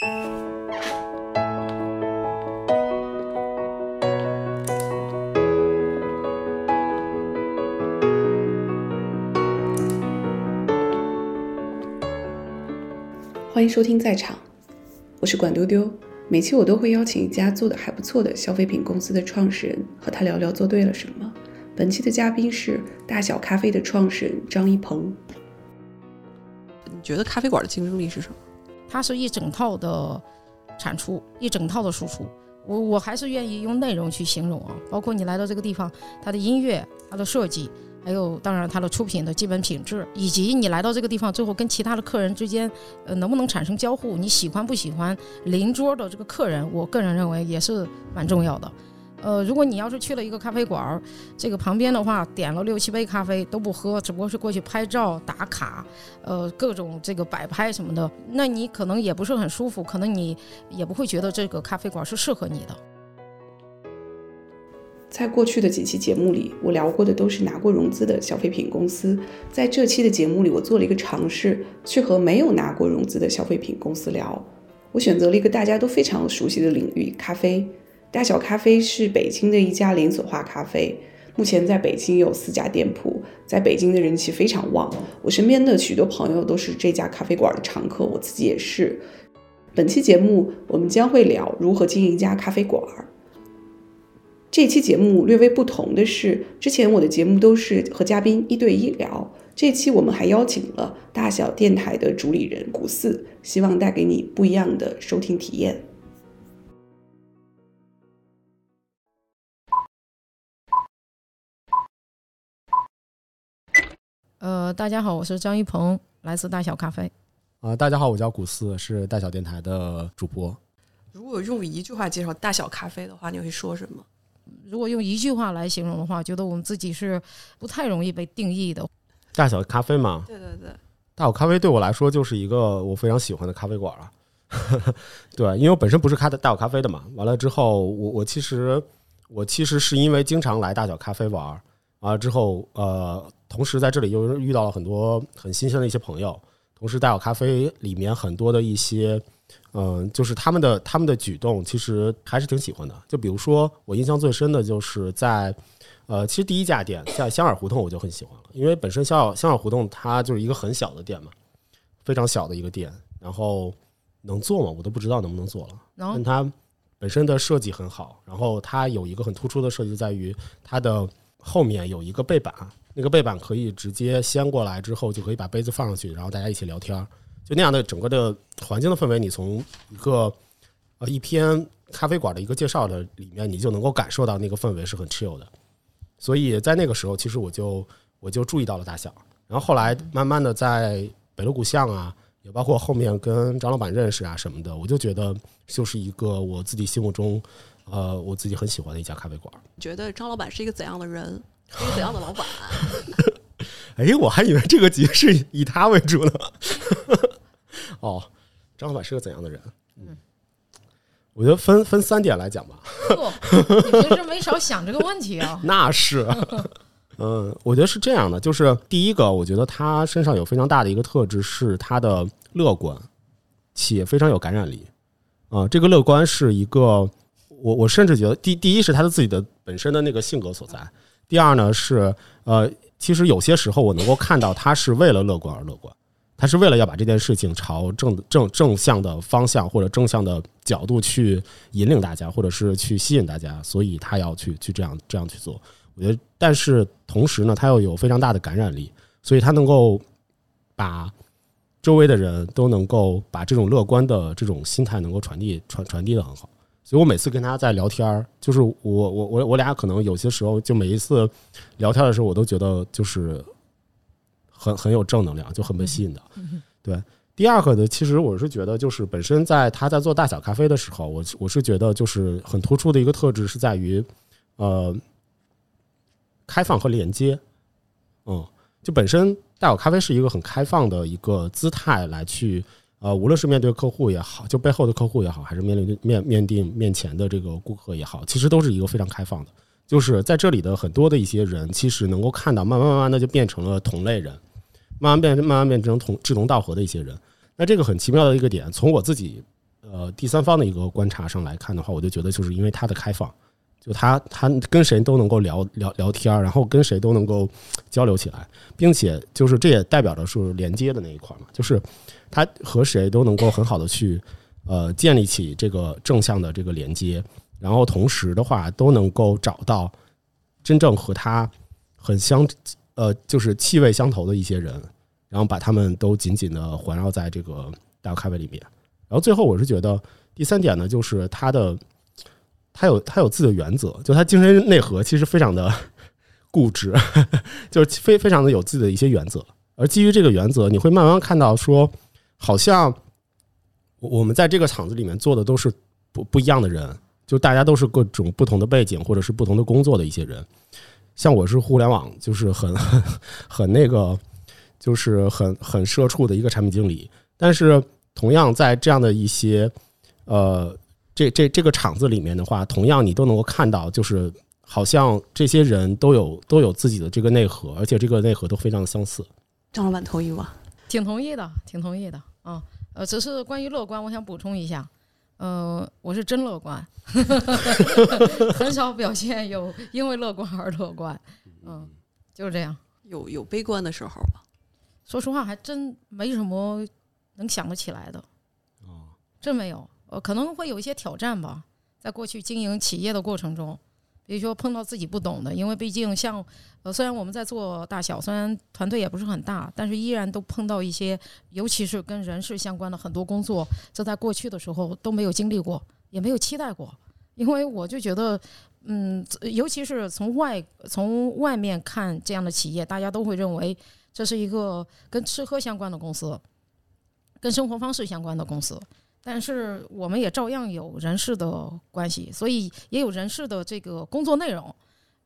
欢迎收听在场，我是管丢丢。每期我都会邀请一家做的还不错的消费品公司的创始人，和他聊聊做对了什么。本期的嘉宾是大小咖啡的创始人张一鹏。你觉得咖啡馆的竞争力是什么？它是一整套的产出，一整套的输出。我我还是愿意用内容去形容啊，包括你来到这个地方，它的音乐、它的设计，还有当然它的出品的基本品质，以及你来到这个地方最后跟其他的客人之间，呃，能不能产生交互？你喜欢不喜欢邻桌的这个客人？我个人认为也是蛮重要的。呃，如果你要是去了一个咖啡馆，这个旁边的话点了六七杯咖啡都不喝，只不过是过去拍照打卡，呃，各种这个摆拍什么的，那你可能也不是很舒服，可能你也不会觉得这个咖啡馆是适合你的。在过去的几期节目里，我聊过的都是拿过融资的消费品公司。在这期的节目里，我做了一个尝试，去和没有拿过融资的消费品公司聊。我选择了一个大家都非常熟悉的领域——咖啡。大小咖啡是北京的一家连锁化咖啡，目前在北京有四家店铺，在北京的人气非常旺。我身边的许多朋友都是这家咖啡馆的常客，我自己也是。本期节目我们将会聊如何经营一家咖啡馆。这期节目略微不同的是，之前我的节目都是和嘉宾一对一聊，这期我们还邀请了大小电台的主理人古四，希望带给你不一样的收听体验。呃，大家好，我是张一鹏，来自大小咖啡。啊，大家好，我叫古四，是大小电台的主播。如果用一句话介绍大小咖啡的话，你会说什么？如果用一句话来形容的话，觉得我们自己是不太容易被定义的。大小咖啡嘛，对对对，大小咖啡对我来说就是一个我非常喜欢的咖啡馆了。对，因为我本身不是咖的大小咖啡的嘛，完了之后，我我其实我其实是因为经常来大小咖啡玩，完了之后，呃，同时在这里又遇到了很多很新鲜的一些朋友，同时大小咖啡里面很多的一些。嗯，就是他们的他们的举动，其实还是挺喜欢的。就比如说，我印象最深的就是在，呃，其实第一家店在香尔胡同，我就很喜欢了，因为本身香尔香尔胡同它就是一个很小的店嘛，非常小的一个店，然后能做吗？我都不知道能不能做了。但它本身的设计很好，然后它有一个很突出的设计，在于它的后面有一个背板，那个背板可以直接掀过来之后，就可以把杯子放上去，然后大家一起聊天儿。就那样的整个的环境的氛围，你从一个呃一篇咖啡馆的一个介绍的里面，你就能够感受到那个氛围是很 chill 的。所以在那个时候，其实我就我就注意到了大小。然后后来慢慢的在北锣鼓巷啊，也包括后面跟张老板认识啊什么的，我就觉得就是一个我自己心目中呃我自己很喜欢的一家咖啡馆。觉得张老板是一个怎样的人？是一个怎样的老板？哎，我还以为这个集是以他为主呢。哦，张老板是个怎样的人？嗯，我觉得分分三点来讲吧。不，你平时没少想这个问题啊。那是，嗯，我觉得是这样的，就是第一个，我觉得他身上有非常大的一个特质是他的乐观，且非常有感染力。啊，这个乐观是一个，我我甚至觉得第第一是他的自己的本身的那个性格所在。第二呢是，呃，其实有些时候我能够看到他是为了乐观而乐观。他是为了要把这件事情朝正正正向的方向或者正向的角度去引领大家，或者是去吸引大家，所以他要去去这样这样去做。我觉得，但是同时呢，他又有非常大的感染力，所以他能够把周围的人都能够把这种乐观的这种心态能够传递传传递的很好。所以我每次跟他在聊天儿，就是我我我我俩可能有些时候就每一次聊天的时候，我都觉得就是。很很有正能量，就很被吸引的。对，第二个呢，其实我是觉得，就是本身在他在做大小咖啡的时候，我我是觉得就是很突出的一个特质是在于，呃，开放和连接。嗯，就本身大小咖啡是一个很开放的一个姿态来去，呃，无论是面对客户也好，就背后的客户也好，还是面临面面对面前的这个顾客也好，其实都是一个非常开放的。就是在这里的很多的一些人，其实能够看到，慢慢慢慢的就变成了同类人。慢慢变，慢慢变成同志同道合的一些人。那这个很奇妙的一个点，从我自己呃第三方的一个观察上来看的话，我就觉得就是因为它的开放，就他他跟谁都能够聊聊聊天，然后跟谁都能够交流起来，并且就是这也代表着是连接的那一块嘛，就是他和谁都能够很好的去呃建立起这个正向的这个连接，然后同时的话都能够找到真正和他很相呃就是气味相投的一些人，然后把他们都紧紧的环绕在这个大咖啡里面。然后最后我是觉得第三点呢，就是他的他有他有自己的原则，就他精神内核其实非常的固执，就是非非常的有自己的一些原则。而基于这个原则，你会慢慢看到说，好像我们在这个厂子里面做的都是不不一样的人，就大家都是各种不同的背景或者是不同的工作的一些人。像我是互联网，就是很很那个，就是很很社畜的一个产品经理，但是同样在这样的一些呃这这这个场子里面的话，同样你都能够看到，就是好像这些人都有都有自己的这个内核，而且这个内核都非常的相似。张老板同意吗？挺同意的，挺同意的啊。呃，只是关于乐观，我想补充一下，呃，我是真乐观，很少表现有因为乐观而乐观，嗯，就是这样。有有悲观的时候吗？说实话，还真没什么能想得起来的，哦，真没有。呃，可能会有一些挑战吧，在过去经营企业的过程中，比如说碰到自己不懂的，因为毕竟像呃，虽然我们在做大小，虽然团队也不是很大，但是依然都碰到一些，尤其是跟人事相关的很多工作，这在过去的时候都没有经历过，也没有期待过，因为我就觉得，嗯，尤其是从外从外面看这样的企业，大家都会认为这是一个跟吃喝相关的公司，跟生活方式相关的公司。但是我们也照样有人事的关系，所以也有人事的这个工作内容。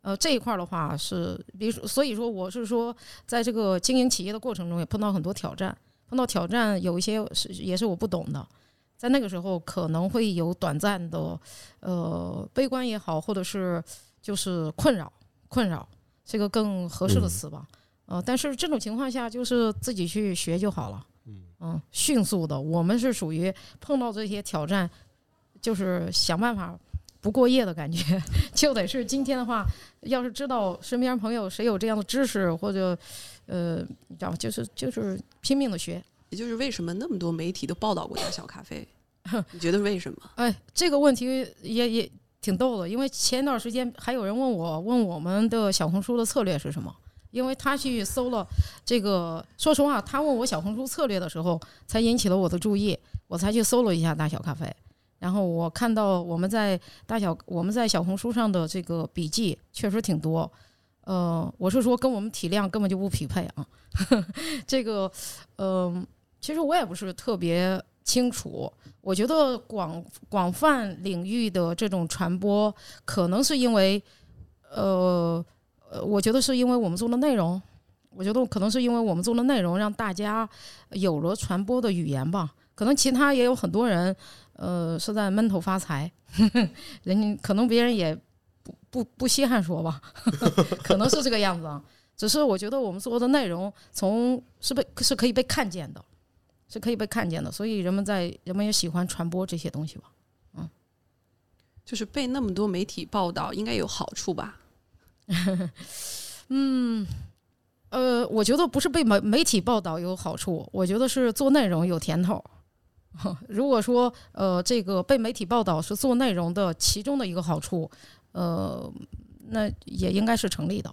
呃，这一块儿的话是，比如说，所以说我是说，在这个经营企业的过程中，也碰到很多挑战。碰到挑战，有一些是也是我不懂的，在那个时候可能会有短暂的呃悲观也好，或者是就是困扰，困扰是一个更合适的词吧。呃，但是这种情况下，就是自己去学就好了。嗯，迅速的，我们是属于碰到这些挑战，就是想办法不过夜的感觉，就得是今天的话，要是知道身边朋友谁有这样的知识或者呃，你知道，就是就是拼命的学。也就是为什么那么多媒体都报道过大小咖啡？你觉得为什么？哎，这个问题也也挺逗的，因为前一段时间还有人问我，问我们的小红书的策略是什么？因为他去搜了这个，说实话，他问我小红书策略的时候，才引起了我的注意，我才去搜了一下大小咖啡。然后我看到我们在大小我们在小红书上的这个笔记确实挺多，呃，我是说跟我们体量根本就不匹配啊。这个，嗯，其实我也不是特别清楚。我觉得广广泛领域的这种传播，可能是因为，呃。呃，我觉得是因为我们做的内容，我觉得可能是因为我们做的内容让大家有了传播的语言吧。可能其他也有很多人，呃，是在闷头发财，人家可能别人也不不不稀罕说吧，可能是这个样子啊。只是我觉得我们做的内容从是被是可以被看见的，是可以被看见的，所以人们在人们也喜欢传播这些东西吧。嗯，就是被那么多媒体报道，应该有好处吧？嗯，呃，我觉得不是被媒媒体报道有好处，我觉得是做内容有甜头。如果说呃，这个被媒体报道是做内容的其中的一个好处，呃，那也应该是成立的。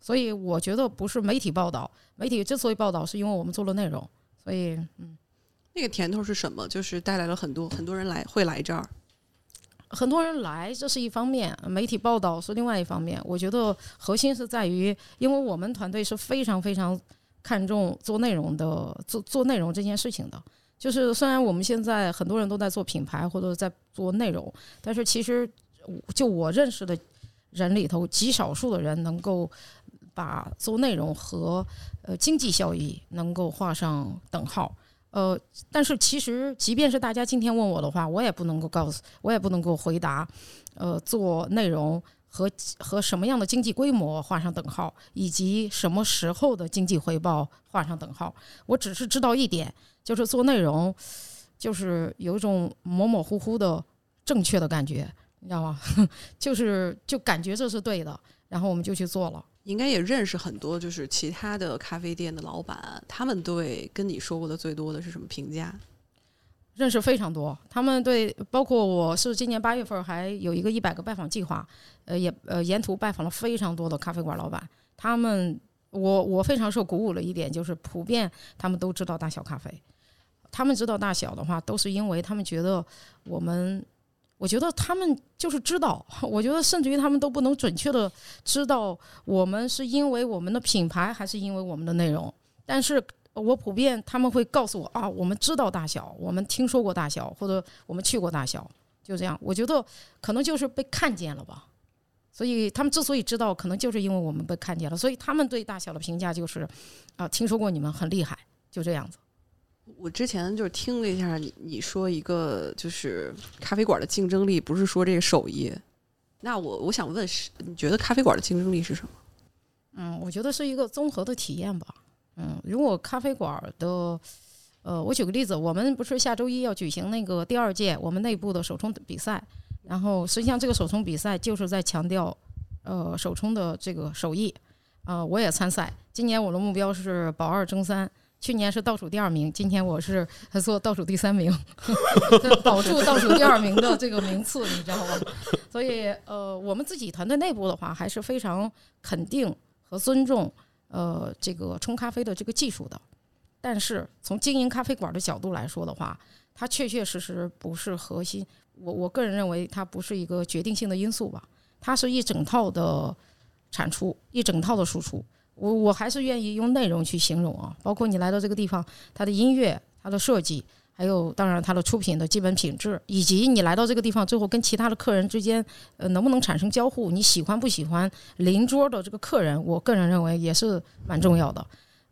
所以我觉得不是媒体报道，媒体之所以报道，是因为我们做了内容。所以，嗯，那个甜头是什么？就是带来了很多很多人来会来这儿。很多人来，这是一方面；媒体报道是另外一方面。我觉得核心是在于，因为我们团队是非常非常看重做内容的，做做内容这件事情的。就是虽然我们现在很多人都在做品牌或者在做内容，但是其实就我认识的人里头，极少数的人能够把做内容和呃经济效益能够画上等号。呃，但是其实，即便是大家今天问我的话，我也不能够告诉，我也不能够回答。呃，做内容和和什么样的经济规模画上等号，以及什么时候的经济回报画上等号。我只是知道一点，就是做内容，就是有一种模模糊糊的正确的感觉，你知道吗？就是就感觉这是对的，然后我们就去做了。应该也认识很多，就是其他的咖啡店的老板，他们对跟你说过的最多的是什么评价？认识非常多，他们对包括我是今年八月份还有一个一百个拜访计划，呃，也呃沿途拜访了非常多的咖啡馆老板，他们我我非常受鼓舞的一点就是普遍他们都知道大小咖啡，他们知道大小的话，都是因为他们觉得我们，我觉得他们就是知道，我觉得甚至于他们都不能准确的知道我们是因为我们的品牌还是因为我们的内容，但是。我普遍他们会告诉我啊，我们知道大小，我们听说过大小，或者我们去过大小，就这样。我觉得可能就是被看见了吧，所以他们之所以知道，可能就是因为我们被看见了，所以他们对大小的评价就是啊，听说过你们很厉害，就这样子。我之前就是听了一下你你说一个就是咖啡馆的竞争力，不是说这个手艺。那我我想问是，你觉得咖啡馆的竞争力是什么？嗯，我觉得是一个综合的体验吧。嗯，如果咖啡馆的，呃，我举个例子，我们不是下周一要举行那个第二届我们内部的手冲比赛，然后实际上这个手冲比赛就是在强调，呃，手冲的这个手艺，啊，我也参赛，今年我的目标是保二争三，去年是倒数第二名，今天我是做倒数第三名，保住倒数第二名的这个名次，你知道吗？所以，呃，我们自己团队内部的话，还是非常肯定和尊重。呃，这个冲咖啡的这个技术的，但是从经营咖啡馆的角度来说的话，它确确实实不是核心。我我个人认为它不是一个决定性的因素吧，它是一整套的产出，一整套的输出。我我还是愿意用内容去形容啊，包括你来到这个地方，它的音乐，它的设计。还有，当然，它的出品的基本品质，以及你来到这个地方最后跟其他的客人之间，呃，能不能产生交互？你喜欢不喜欢邻桌的这个客人？我个人认为也是蛮重要的。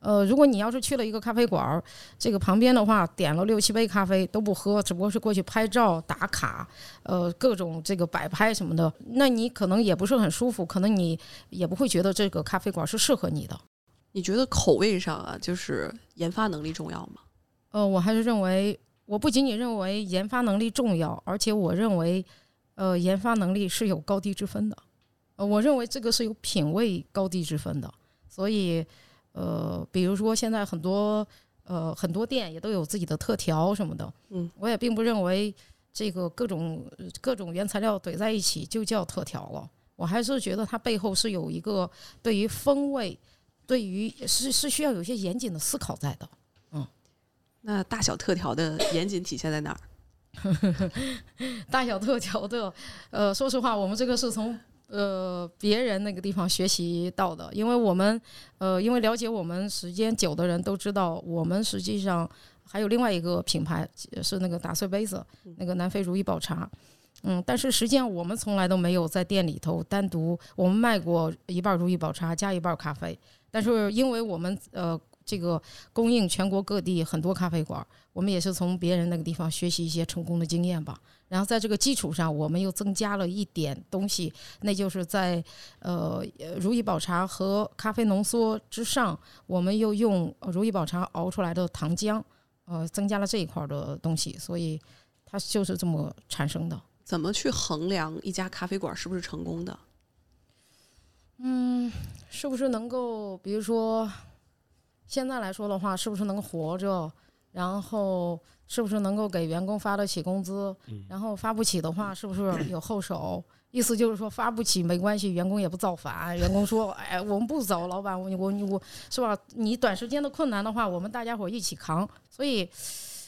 呃，如果你要是去了一个咖啡馆，这个旁边的话点了六七杯咖啡都不喝，只不过是过去拍照打卡，呃，各种这个摆拍什么的，那你可能也不是很舒服，可能你也不会觉得这个咖啡馆是适合你的。你觉得口味上啊，就是研发能力重要吗？呃，我还是认为，我不仅仅认为研发能力重要，而且我认为，呃，研发能力是有高低之分的。呃，我认为这个是有品位高低之分的。所以，呃，比如说现在很多呃很多店也都有自己的特调什么的。嗯，我也并不认为这个各种各种原材料怼在一起就叫特调了。我还是觉得它背后是有一个对于风味，对于是是需要有些严谨的思考在的。嗯那大小特调的严谨体现在哪儿？大小特调的，呃，说实话，我们这个是从呃别人那个地方学习到的，因为我们呃，因为了解我们时间久的人都知道，我们实际上还有另外一个品牌是那个打碎杯子，那个南非如意宝茶，嗯，但是实际上我们从来都没有在店里头单独我们卖过一半如意宝茶加一半咖啡，但是因为我们呃。这个供应全国各地很多咖啡馆，我们也是从别人那个地方学习一些成功的经验吧。然后在这个基础上，我们又增加了一点东西，那就是在呃如意宝茶和咖啡浓缩之上，我们又用如意宝茶熬出来的糖浆，呃，增加了这一块的东西，所以它就是这么产生的。怎么去衡量一家咖啡馆是不是成功的？嗯，是不是能够，比如说？现在来说的话，是不是能活着？然后是不是能够给员工发得起工资？然后发不起的话，是不是 有后手？意思就是说发不起没关系，员工也不造反。员工说：“哎，我们不走，老板，我我我，是吧？你短时间的困难的话，我们大家伙一起扛。”所以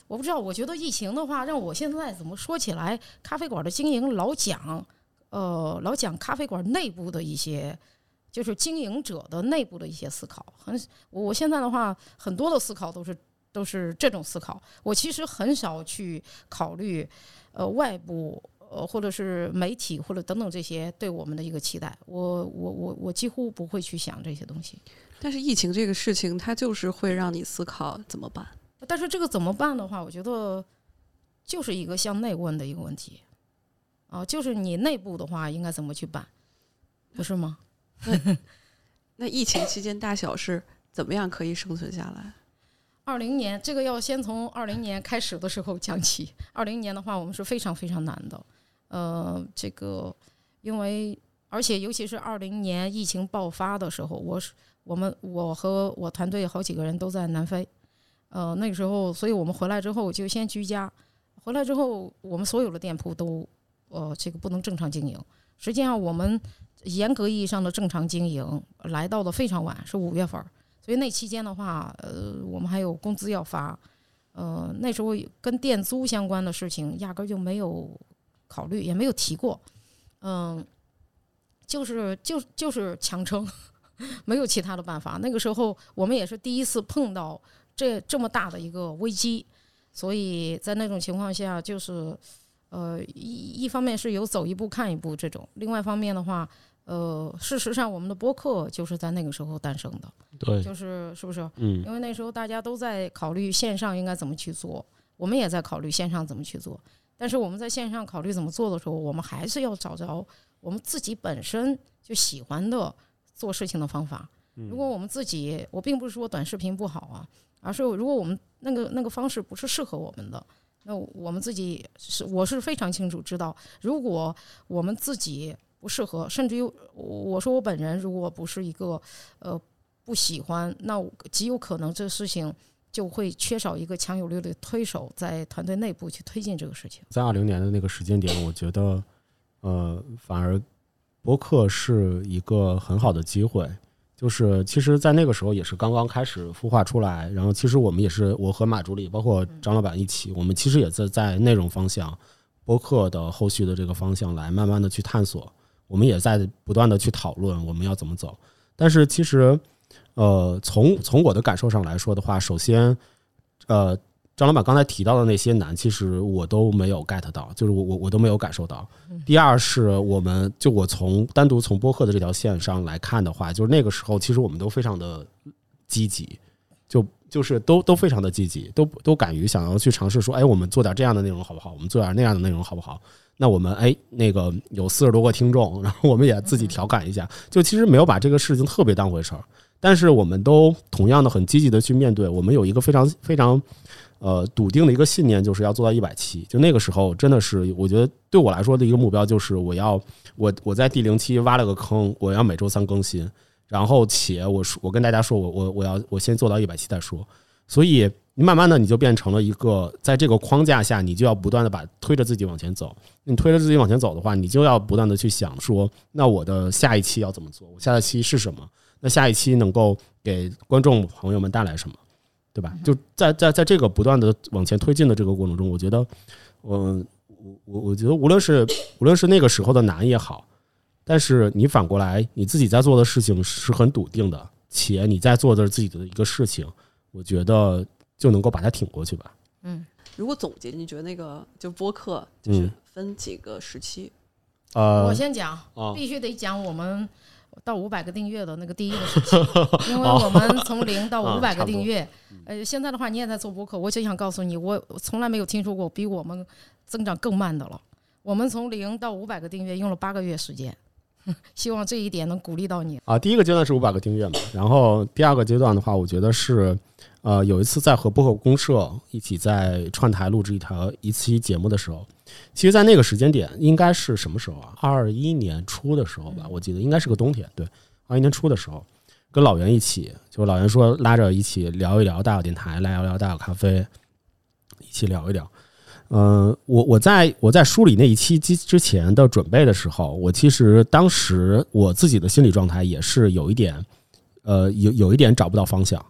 我不知道，我觉得疫情的话，让我现在怎么说起来，咖啡馆的经营老讲，呃，老讲咖啡馆内部的一些。就是经营者的内部的一些思考，很我我现在的话，很多的思考都是都是这种思考。我其实很少去考虑，呃，外部呃或者是媒体或者等等这些对我们的一个期待。我我我我几乎不会去想这些东西。但是疫情这个事情，它就是会让你思考怎么办。但是这个怎么办的话，我觉得就是一个向内问的一个问题啊，就是你内部的话应该怎么去办，不是吗？那那疫情期间，大小是怎么样可以生存下来？二零年这个要先从二零年开始的时候讲起。二零年的话，我们是非常非常难的。呃，这个因为而且尤其是二零年疫情爆发的时候，我是我们我和我团队好几个人都在南非。呃，那个时候，所以我们回来之后就先居家。回来之后，我们所有的店铺都呃这个不能正常经营。实际上，我们严格意义上的正常经营来到的非常晚，是五月份儿。所以那期间的话，呃，我们还有工资要发，呃，那时候跟店租相关的事情压根就没有考虑，也没有提过，嗯，就是就就是强撑，没有其他的办法。那个时候我们也是第一次碰到这这么大的一个危机，所以在那种情况下，就是呃一一方面是有走一步看一步这种，另外一方面的话。呃，事实上，我们的播客就是在那个时候诞生的，对，就是是不是？嗯，因为那时候大家都在考虑线上应该怎么去做，我们也在考虑线上怎么去做。但是我们在线上考虑怎么做的时候，我们还是要找着我们自己本身就喜欢的做事情的方法。如果我们自己，我并不是说短视频不好啊，而是如果我们那个那个方式不是适合我们的，那我们自己是我是非常清楚知道，如果我们自己。不适合，甚至于我说我本人如果不是一个呃不喜欢，那极有可能这个事情就会缺少一个强有力的推手在团队内部去推进这个事情。在二零年的那个时间点，我觉得呃反而播客是一个很好的机会，就是其实，在那个时候也是刚刚开始孵化出来，然后其实我们也是我和马助理包括张老板一起，我们其实也在在内容方向播客的后续的这个方向来慢慢的去探索。我们也在不断的去讨论我们要怎么走，但是其实，呃，从从我的感受上来说的话，首先，呃，张老板刚才提到的那些难，其实我都没有 get 到，就是我我我都没有感受到。第二是我们就我从单独从播客的这条线上来看的话，就是那个时候其实我们都非常的积极，就就是都都非常的积极，都都敢于想要去尝试说，哎，我们做点这样的内容好不好？我们做点那样的内容好不好？那我们哎，那个有四十多个听众，然后我们也自己调侃一下，就其实没有把这个事情特别当回事儿，但是我们都同样的很积极的去面对。我们有一个非常非常呃笃定的一个信念，就是要做到一百期。就那个时候，真的是我觉得对我来说的一个目标，就是我要我我在第零期挖了个坑，我要每周三更新，然后且我说我跟大家说我我我要我先做到一百期再说，所以。你慢慢的，你就变成了一个在这个框架下，你就要不断的把推着自己往前走。你推着自己往前走的话，你就要不断的去想说，那我的下一期要怎么做？我下一期是什么？那下一期能够给观众朋友们带来什么？对吧？就在在在这个不断的往前推进的这个过程中，我觉得，嗯我我我觉得，无论是无论是那个时候的难也好，但是你反过来，你自己在做的事情是很笃定的，且你在做的是自己的一个事情，我觉得。就能够把它挺过去吧。嗯，如果总结，你觉得那个就播客就是分几个时期？呃，我先讲，必须得讲我们到五百个订阅的那个第一个时期，因为我们从零到五百个订阅。呃，现在的话你也在做播客，我就想告诉你，我从来没有听说过比我们增长更慢的了。我们从零到五百个订阅用了八个月时间，希望这一点能鼓励到你。啊，第一个阶段是五百个订阅嘛，然后第二个阶段的话，我觉得是。呃，有一次在和播客公社一起在串台录制一条一期节目的时候，其实，在那个时间点，应该是什么时候啊？二一年初的时候吧，我记得应该是个冬天。对，二一年初的时候，跟老袁一起，就老袁说拉着一起聊一聊大小电台，来聊聊大小咖啡，一起聊一聊。嗯，我我在我在梳理那一期之之前的准备的时候，我其实当时我自己的心理状态也是有一点，呃，有有一点找不到方向。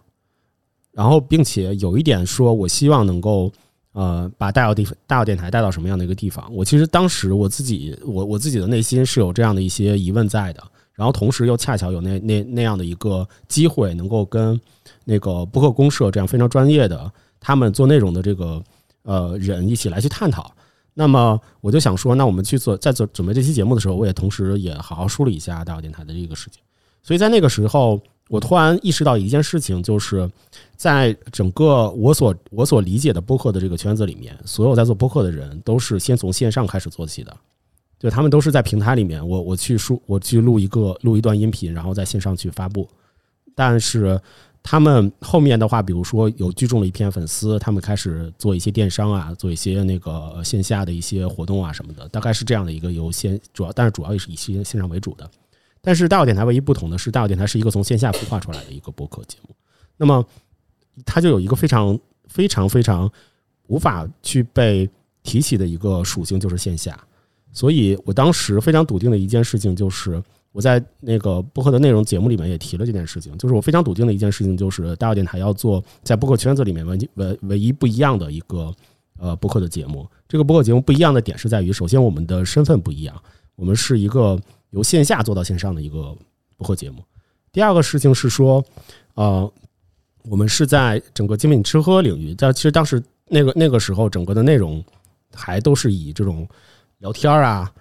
然后，并且有一点说，我希望能够，呃，把大药地大药电台带到什么样的一个地方？我其实当时我自己，我我自己的内心是有这样的一些疑问在的。然后，同时又恰巧有那那那样的一个机会，能够跟那个播客公社这样非常专业的他们做内容的这个呃人一起来去探讨。那么，我就想说，那我们去做在做准备这期节目的时候，我也同时也好好梳理一下大药电台的这个事情。所以在那个时候。我突然意识到一件事情，就是在整个我所我所理解的播客的这个圈子里面，所有在做播客的人都是先从线上开始做起的，就他们都是在平台里面，我我去输我去录一个录一段音频，然后在线上去发布。但是他们后面的话，比如说有聚众了一片粉丝，他们开始做一些电商啊，做一些那个线下的一些活动啊什么的，大概是这样的一个由线主要，但是主要也是以线线上为主的。但是大小电台唯一不同的是，大小电台是一个从线下孵化出来的一个播客节目，那么它就有一个非常非常非常无法去被提起的一个属性，就是线下。所以我当时非常笃定的一件事情就是。我在那个播客的内容节目里面也提了这件事情，就是我非常笃定的一件事情，就是大小电台要做在播客圈子里面唯唯唯一不一样的一个呃播客的节目。这个播客节目不一样的点是在于，首先我们的身份不一样，我们是一个由线下做到线上的一个播客节目。第二个事情是说，呃，我们是在整个精品吃喝领域，但其实当时那个那个时候，整个的内容还都是以这种聊天啊。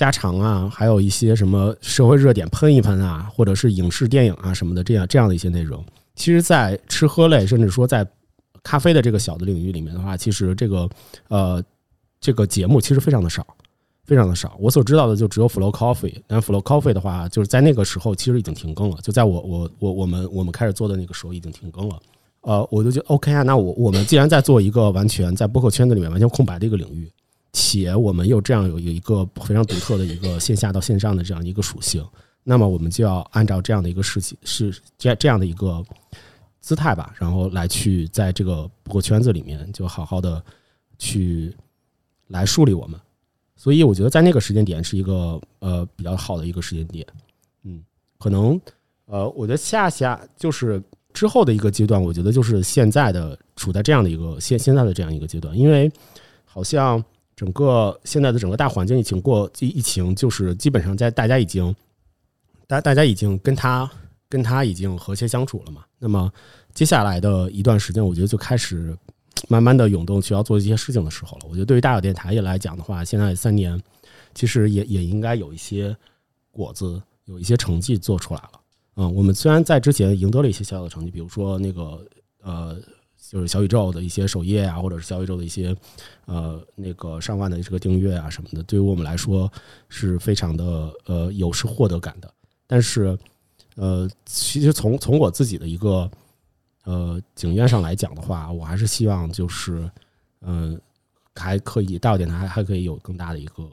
家常啊，还有一些什么社会热点喷一喷啊，或者是影视电影啊什么的，这样这样的一些内容，其实，在吃喝类，甚至说在咖啡的这个小的领域里面的话，其实这个呃这个节目其实非常的少，非常的少。我所知道的就只有 Flow Coffee，但 Flow Coffee 的话，就是在那个时候其实已经停更了，就在我我我我们我们开始做的那个时候已经停更了。呃，我就觉得 OK 啊，那我我们既然在做一个完全在播客圈子里面完全空白的一个领域。且我们又这样有有一个非常独特的一个线下到线上的这样一个属性，那么我们就要按照这样的一个事情是这这样的一个姿态吧，然后来去在这个播客圈子里面就好好的去来树立我们。所以我觉得在那个时间点是一个呃比较好的一个时间点。嗯，可能呃，我觉得下下就是之后的一个阶段，我觉得就是现在的处在这样的一个现现在的这样一个阶段，因为好像。整个现在的整个大环境疫情过疫情，就是基本上在大家已经，大大家已经跟他跟他已经和谐相处了嘛。那么接下来的一段时间，我觉得就开始慢慢的涌动需要做一些事情的时候了。我觉得对于大小电台也来讲的话，现在三年其实也也应该有一些果子，有一些成绩做出来了。嗯，我们虽然在之前赢得了一些小小的成绩，比如说那个呃。就是小宇宙的一些首页啊，或者是小宇宙的一些呃那个上万的这个订阅啊什么的，对于我们来说是非常的呃有是获得感的。但是呃，其实从从我自己的一个呃经验上来讲的话，我还是希望就是嗯还可以大电台还还可以有更大的一个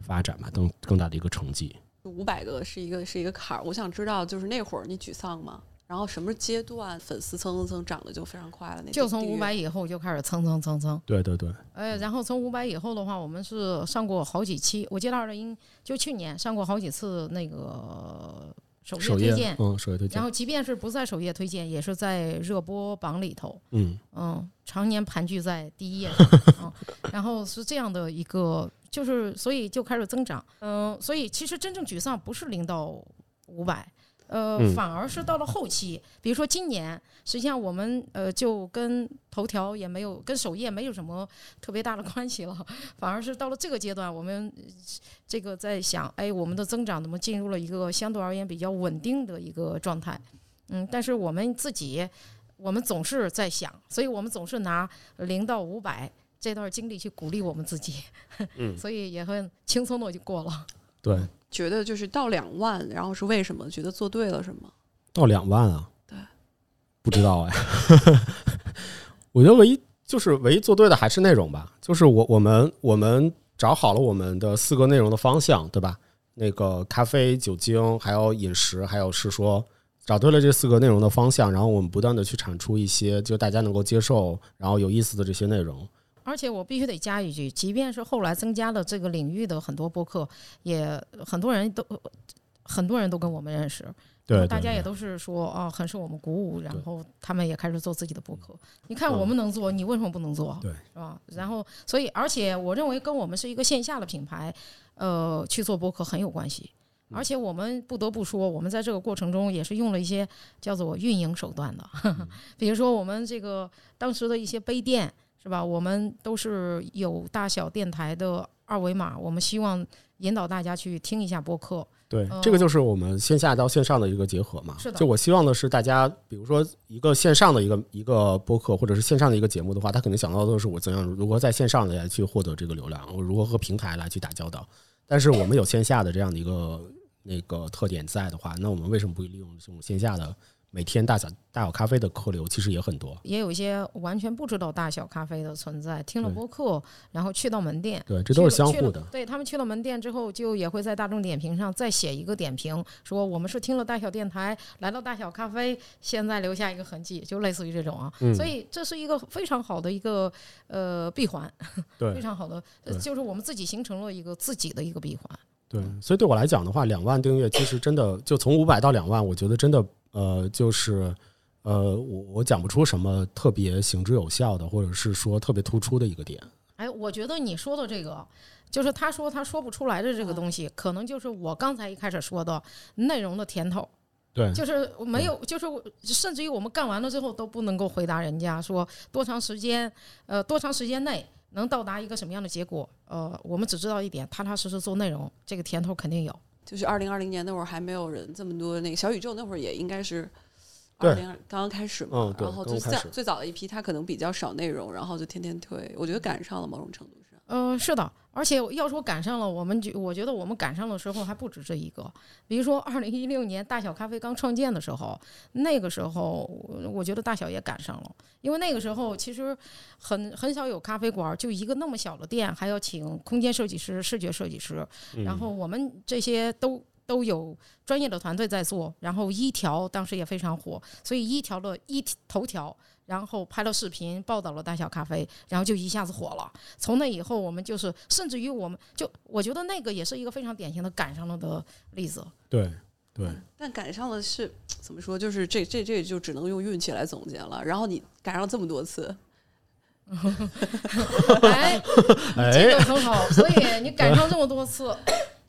发展吧，更更大的一个成绩。五百个是一个是一个坎儿，我想知道就是那会儿你沮丧吗？然后什么阶段粉丝蹭蹭蹭涨的就非常快了？那就从五百以后就开始蹭蹭蹭蹭。对对对。哎，然后从五百以后的话，我们是上过好几期，我记得二零一就去年上过好几次那个首页推荐，嗯，首页推荐。然后即便是不在首页推荐，也是在热播榜里头，嗯嗯，常年盘踞在第一页。嗯，然后是这样的一个，就是所以就开始增长。嗯，所以其实真正沮丧不是零到五百。呃，反而是到了后期，比如说今年，实际上我们呃就跟头条也没有跟首页没有什么特别大的关系了，反而是到了这个阶段，我们这个在想，哎，我们的增长怎么进入了一个相对而言比较稳定的一个状态？嗯，但是我们自己，我们总是在想，所以我们总是拿零到五百这段经历去鼓励我们自己，嗯，所以也很轻松的就过了。对。觉得就是到两万，然后是为什么？觉得做对了什么？到两万啊？对，不知道哎。我觉得唯一就是唯一做对的还是内容吧。就是我我们我们找好了我们的四个内容的方向，对吧？那个咖啡、酒精，还有饮食，还有是说找对了这四个内容的方向，然后我们不断的去产出一些就大家能够接受，然后有意思的这些内容。而且我必须得加一句，即便是后来增加了这个领域的很多播客，也很多人都很多人都跟我们认识，对，大家也都是说啊，很受我们鼓舞，然后他们也开始做自己的播客。你看我们能做，你为什么不能做？对，是吧？然后，所以，而且我认为跟我们是一个线下的品牌，呃，去做播客很有关系。而且我们不得不说，我们在这个过程中也是用了一些叫做运营手段的，比如说我们这个当时的一些杯垫。是吧？我们都是有大小电台的二维码，我们希望引导大家去听一下播客。对，这个就是我们线下到线上的一个结合嘛。是的。就我希望的是，大家比如说一个线上的一个一个播客，或者是线上的一个节目的话，他肯定想到的是我怎样如何在线上来去获得这个流量，我如何和平台来去打交道。但是我们有线下的这样的一个那个特点在的话，那我们为什么不利用这种线下的每天大小大小咖啡的客流其实也很多。也有一些完全不知道大小咖啡的存在，听了播客，然后去到门店，对，这都是相互的。对他们去了门店之后，就也会在大众点评上再写一个点评，说我们是听了大小电台来到大小咖啡，现在留下一个痕迹，就类似于这种啊。嗯所以这是一个非常好的一个呃闭环，对非常好的，就是我们自己形成了一个自己的一个闭环。对，所以对我来讲的话，两万订阅其实真的就从五百到两万，我觉得真的呃，就是呃，我我讲不出什么特别行之有效的，或者是说特别突出的一个点。哎，我觉得你说的这个，就是他说他说不出来的这个东西，可能就是我刚才一开始说的内容的甜头。对，就是没有，就是甚至于我们干完了之后都不能够回答人家说多长时间，呃，多长时间内能到达一个什么样的结果。呃，我们只知道一点，踏踏实实做内容，这个甜头肯定有。就是二零二零年那会儿还没有人这么多，那个小宇宙那会儿也应该是对二零刚刚开始嘛，嗯然后最最早的一批，它可能比较少内容，然后就天天推，我觉得赶上了某种程度上。呃，是的，而且要说赶上了，我们觉我觉得我们赶上的时候还不止这一个。比如说，二零一六年大小咖啡刚创建的时候，那个时候我觉得大小也赶上了，因为那个时候其实很很少有咖啡馆，就一个那么小的店，还要请空间设计师、视觉设计师，然后我们这些都。都有专业的团队在做，然后一条当时也非常火，所以一条的一头条，然后拍了视频报道了大小咖啡，然后就一下子火了。从那以后，我们就是甚至于我们就我觉得那个也是一个非常典型的赶上了的例子。对，对，但赶上了是怎么说？就是这这这就只能用运气来总结了。然后你赶上这么多次，哎，这个很好，所以你赶上这么多次。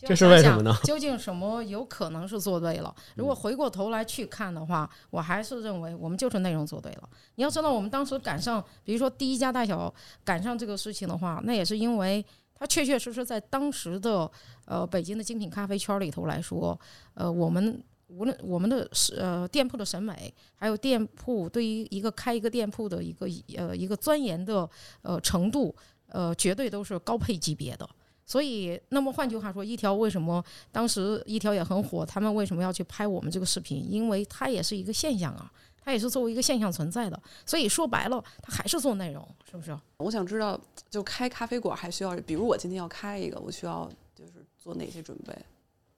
就这是为什么呢 究竟什么有可能是做对了？如果回过头来去看的话，我还是认为我们就是内容做对了。你要知道，我们当时赶上，比如说第一家大小赶上这个事情的话，那也是因为它确确实实在当时的呃北京的精品咖啡圈里头来说，呃，我们无论我们的是呃店铺的审美，还有店铺对于一个开一个店铺的一个呃一个钻研的呃程度，呃，绝对都是高配级别的。所以，那么换句话说，一条为什么当时一条也很火？他们为什么要去拍我们这个视频？因为它也是一个现象啊，它也是作为一个现象存在的。所以说白了，它还是做内容，是不是？我想知道，就开咖啡馆还需要，比如我今天要开一个，我需要就是做哪些准备？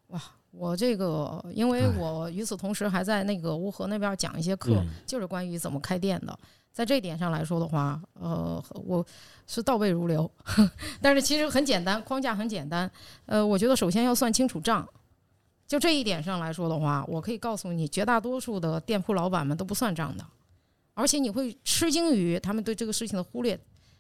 哇我这个，因为我与此同时还在那个乌河那边讲一些课，嗯就是关于怎么开店的。在这一点上来说的话，呃，我是倒背如流，但是其实很简单，框架很简单。呃，我觉得首先要算清楚账。就这一点上来说的话，我可以告诉你，绝大多数的店铺老板们都不算账的，而且你会吃惊于他们对这个事情的忽略，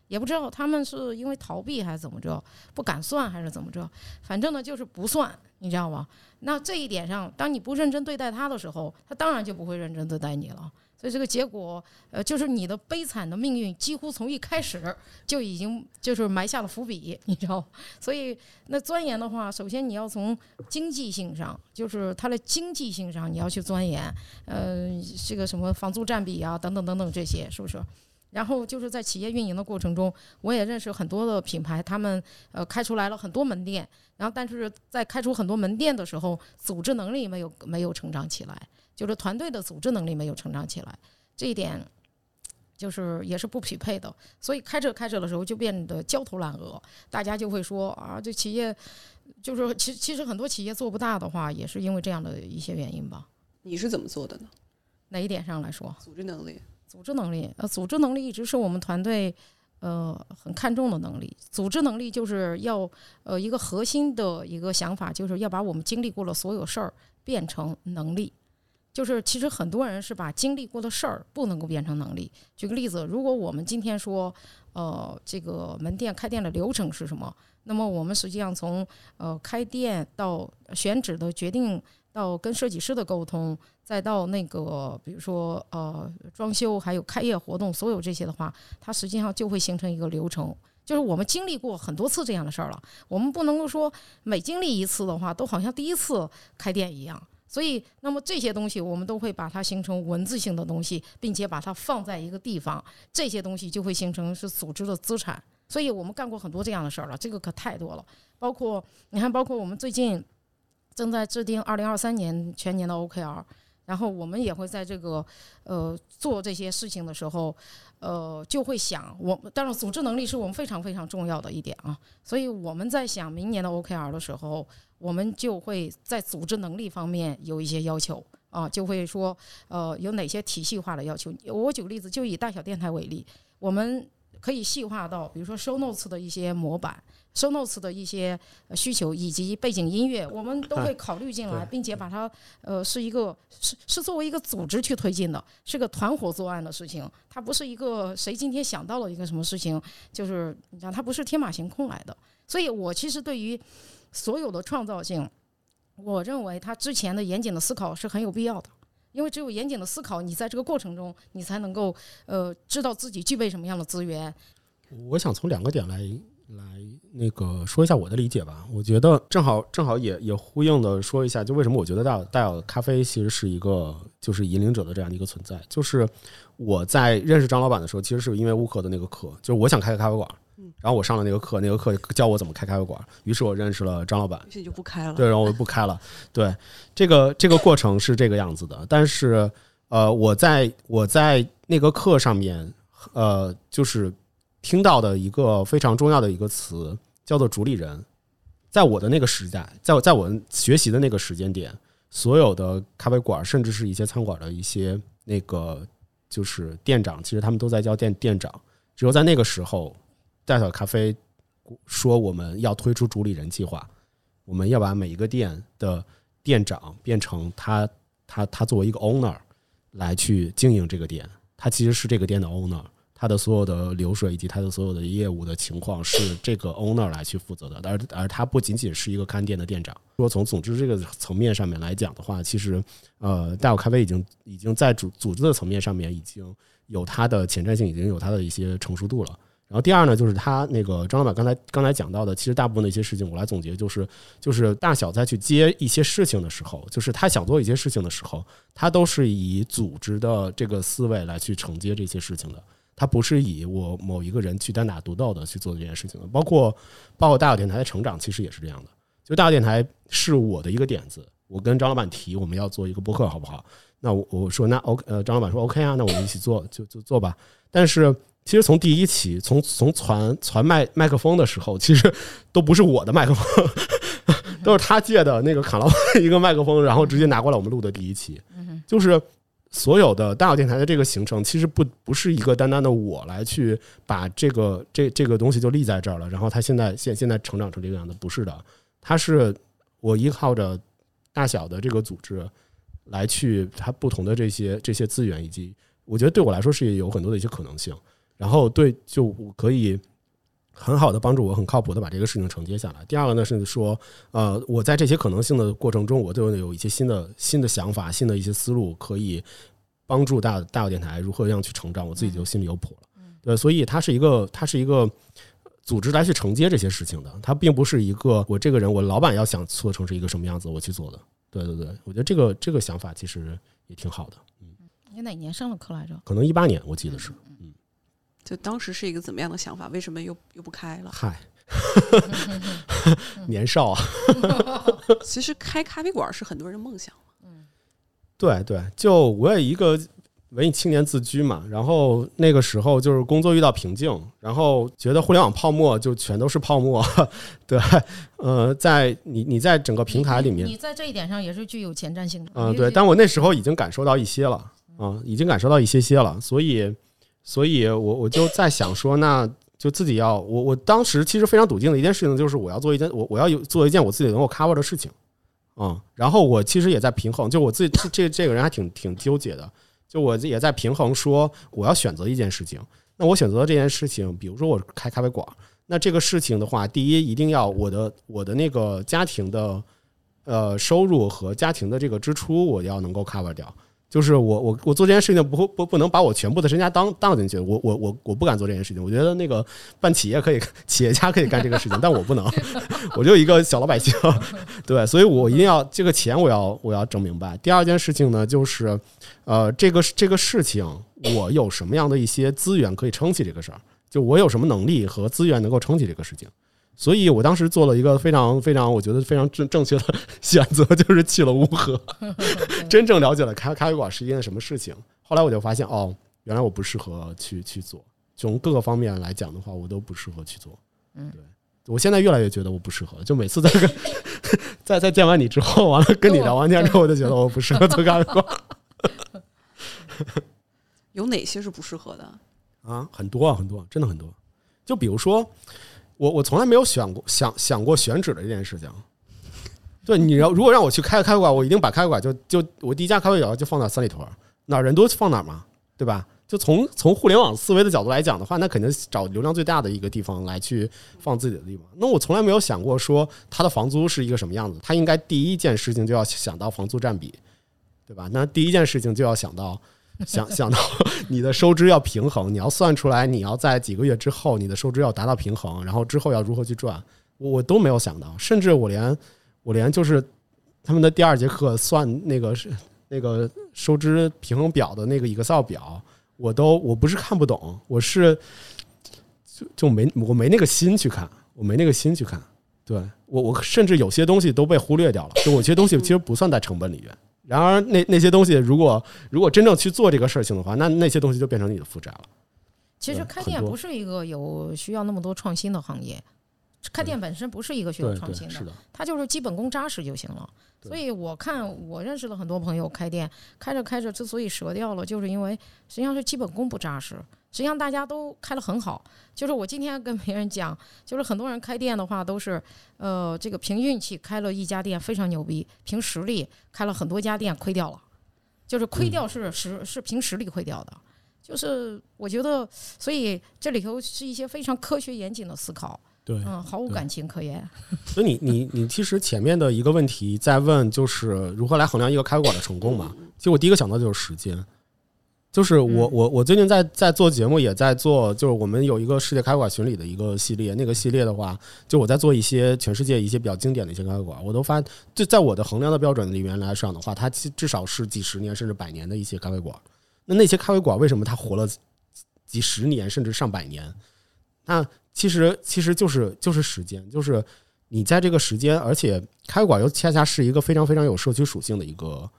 也不知道他们是因为逃避还是怎么着，不敢算还是怎么着，反正呢就是不算，你知道吗？那这一点上，当你不认真对待他的时候，他当然就不会认真对待你了。所以这个结果，呃，就是你的悲惨的命运几乎从一开始就已经就是埋下了伏笔，你知道。所以那钻研的话，首先你要从经济性上，就是它的经济性上你要去钻研，呃，这个什么房租占比啊，等等等等这些，是不是？然后就是在企业运营的过程中，我也认识很多的品牌，他们呃开出来了很多门店，然后但是在开出很多门店的时候，组织能力没有没有成长起来，就是团队的组织能力没有成长起来，这一点就是也是不匹配的。所以开着开着的时候就变得焦头烂额，大家就会说啊，这企业就是其其实很多企业做不大的话，也是因为这样的一些原因吧。你是怎么做的呢？哪一点上来说？组织能力，组织能力，呃，组织能力一直是我们团队呃很看重的能力。组织能力就是要呃一个核心的一个想法，就是要把我们经历过的所有事儿变成能力。就是其实很多人是把经历过的事儿不能够变成能力。举个例子，如果我们今天说，呃，这个门店开店的流程是什么？那么我们实际上从呃开店到选址的决定，到跟设计师的沟通，再到那个比如说呃装修，还有开业活动，所有这些的话，它实际上就会形成一个流程。就是我们经历过很多次这样的事儿了，我们不能够说每经历一次的话，都好像第一次开店一样。所以，那么这些东西我们都会把它形成文字性的东西，并且把它放在一个地方，这些东西就会形成是组织的资产。所以我们干过很多这样的事儿了，这个可太多了。包括你看，包括我们最近正在制定二零二三年全年的 OKR，然后我们也会在这个呃做这些事情的时候，呃就会想，我当然组织能力是我们非常非常重要的一点啊。所以我们在想明年的 OKR 的时候，我们就会在组织能力方面有一些要求啊，就会说呃有哪些体系化的要求。我举个例子，就以大小电台为例，我们可以细化到，比如说 Show Notes 的一些模板。Show Notes 的一些需求以及背景音乐，我们都会考虑进来，并且把它呃是一个是是作为一个组织去推进的，是个团伙作案的事情，它不是一个谁今天想到了一个什么事情，就是你讲它不是天马行空来的。所以我其实对于所有的创造性，我认为他之前的严谨的思考是很有必要的，因为只有严谨的思考，你在这个过程中，你才能够呃知道自己具备什么样的资源。我想从两个点来。来，那个说一下我的理解吧。我觉得正好正好也也呼应的说一下，就为什么我觉得大大小咖啡其实是一个就是引领者的这样的一个存在。就是我在认识张老板的时候，其实是因为乌克的那个课，就是我想开个咖啡馆，然后我上了那个课，那个课教我怎么开咖啡馆，于是我认识了张老板，现在就不开了。对，然后我就不开了。对，这个这个过程是这个样子的。但是呃，我在我在那个课上面，呃，就是。听到的一个非常重要的一个词叫做主理人，在我的那个时代，在我在我学习的那个时间点，所有的咖啡馆，甚至是一些餐馆的一些那个就是店长，其实他们都在叫店店长。只有在那个时候，大小咖啡说我们要推出主理人计划，我们要把每一个店的店长变成他他他作为一个 owner 来去经营这个店，他其实是这个店的 owner。他的所有的流水以及他的所有的业务的情况是这个 owner 来去负责的，而而他不仅仅是一个看店的店长。说从组织这个层面上面来讲的话，其实呃，大小咖啡已经已经在组组织的层面上面已经有它的前瞻性，已经有它的一些成熟度了。然后第二呢，就是他那个张老板刚才刚才讲到的，其实大部分的一些事情，我来总结就是就是大小在去接一些事情的时候，就是他想做一些事情的时候，他都是以组织的这个思维来去承接这些事情的。他不是以我某一个人去单打独斗的去做这件事情的，包括包括大小电台的成长，其实也是这样的。就大小电台是我的一个点子，我跟张老板提我们要做一个播客，好不好？那我我说那 OK，呃，张老板说 OK 啊，那我们一起做，就就做吧。但是其实从第一期，从从传传麦麦克风的时候，其实都不是我的麦克风，都是他借的那个卡老板一个麦克风，然后直接拿过来我们录的第一期，就是。所有的大小电台的这个形成，其实不不是一个单单的我来去把这个这这个东西就立在这儿了，然后它现在现现在成长成这个样子，不是的，它是我依靠着大小的这个组织来去它不同的这些这些资源，以及我觉得对我来说是有很多的一些可能性，然后对就可以。很好的帮助我，很靠谱的把这个事情承接下来。第二个呢是说，呃，我在这些可能性的过程中，我都有一些新的新的想法、新的一些思路，可以帮助大大有电台如何样去成长。我自己就心里有谱了。对，所以它是一个，它是一个组织来去承接这些事情的。它并不是一个我这个人，我老板要想做成是一个什么样子，我去做的。对对对，我觉得这个这个想法其实也挺好的。嗯，你哪年上的课来着？可能一八年，我记得是。就当时是一个怎么样的想法？为什么又又不开了？嗨，年少啊！其实开咖啡馆是很多人梦想。嗯，对对，就我也一个文艺青年自居嘛，然后那个时候就是工作遇到瓶颈，然后觉得互联网泡沫就全都是泡沫。对，呃，在你你在整个平台里面，你在这一点上也是具有前瞻性的。嗯，对，但我那时候已经感受到一些了啊，已经感受到一些些了，所以。所以，我我就在想说，那就自己要我我当时其实非常笃定的一件事情，就是我要做一件我我要有做一件我自己能够 cover 的事情，嗯，然后我其实也在平衡，就我自己这这个人还挺挺纠结的，就我也在平衡说我要选择一件事情，那我选择这件事情，比如说我开咖啡馆，那这个事情的话，第一一定要我的我的那个家庭的呃收入和家庭的这个支出，我要能够 cover 掉。就是我我我做这件事情不不不能把我全部的身家当当进去，我我我我不敢做这件事情。我觉得那个办企业可以，企业家可以干这个事情，但我不能，我就一个小老百姓，对，所以我一定要这个钱我要我要整明白。第二件事情呢，就是呃，这个这个事情我有什么样的一些资源可以撑起这个事儿，就我有什么能力和资源能够撑起这个事情。所以我当时做了一个非常非常，我觉得非常正正确的选择，就是去了乌合。真正了解了咖咖啡馆是一件什么事情。后来我就发现，哦，原来我不适合去去做。从各个方面来讲的话，我都不适合去做。嗯对，我现在越来越觉得我不适合。就每次在跟 在在见完你之后，完了跟你聊完天之后，我就觉得我不适合做咖啡馆 有哪些是不适合的？啊，很多啊，很多，真的很多。就比如说，我我从来没有想过想想过选址的这件事情。对，你要如果让我去开个咖啡馆，我一定把咖啡馆就就我第一家咖啡馆就放到三里屯儿，哪人多放哪嘛，对吧？就从从互联网思维的角度来讲的话，那肯定找流量最大的一个地方来去放自己的地方。那我从来没有想过说他的房租是一个什么样子，他应该第一件事情就要想到房租占比，对吧？那第一件事情就要想到 想想到 你的收支要平衡，你要算出来你要在几个月之后你的收支要达到平衡，然后之后要如何去赚，我我都没有想到，甚至我连我连就是他们的第二节课算那个是那个收支平衡表的那个 Excel 表。我都我不是看不懂，我是就就没我没那个心去看，我没那个心去看。对我我甚至有些东西都被忽略掉了，就有些东西其实不算在成本里面。然而那那些东西如果如果真正去做这个事情的话，那那些东西就变成你的负债了。其实开店不是一个有需要那么多创新的行业，开店本身不是一个需要创新的，它就是基本功扎实就行了。所以我看我认识了很多朋友开店，开着开着之所以折掉了，就是因为实际上是基本功不扎实。实际上大家都开得很好，就是我今天跟别人讲，就是很多人开店的话都是，呃，这个凭运气开了一家店非常牛逼，凭实力开了很多家店亏掉了，就是亏掉是实是凭实力亏掉的。就是我觉得，所以这里头是一些非常科学严谨的思考，对。嗯，毫无感情可言。所以你你你其实前面的一个问题在问，就是如何来衡量一个开馆的成功嘛？其实我第一个想到就是时间，就是我嗯我我最近在在做节目，也在做，就是我们有一个世界咖啡馆巡礼的一个系列，那个系列的话，就我在做一些全世界一些比较经典的一些咖啡馆，我都发现，就在我的衡量的标准里面来上的话，它其至少是几十年甚至百年的一些咖啡馆。那那些咖啡馆为什么它活了几十年甚至上百年？那其实其实就是就是时间，就是你在这个时间，而且咖啡馆又恰恰是一个非常非常有社区属性的一个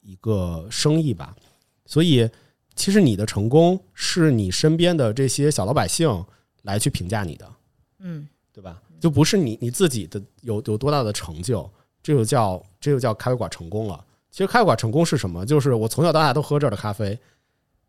一个生意吧，所以其实你的成功是你身边的这些小老百姓来去评价你的，嗯，对吧？就不是你你自己的有有多大的成就，这就叫这就叫咖啡馆成功了。其实咖啡馆成功是什么？就是我从小到大都喝这儿的咖啡。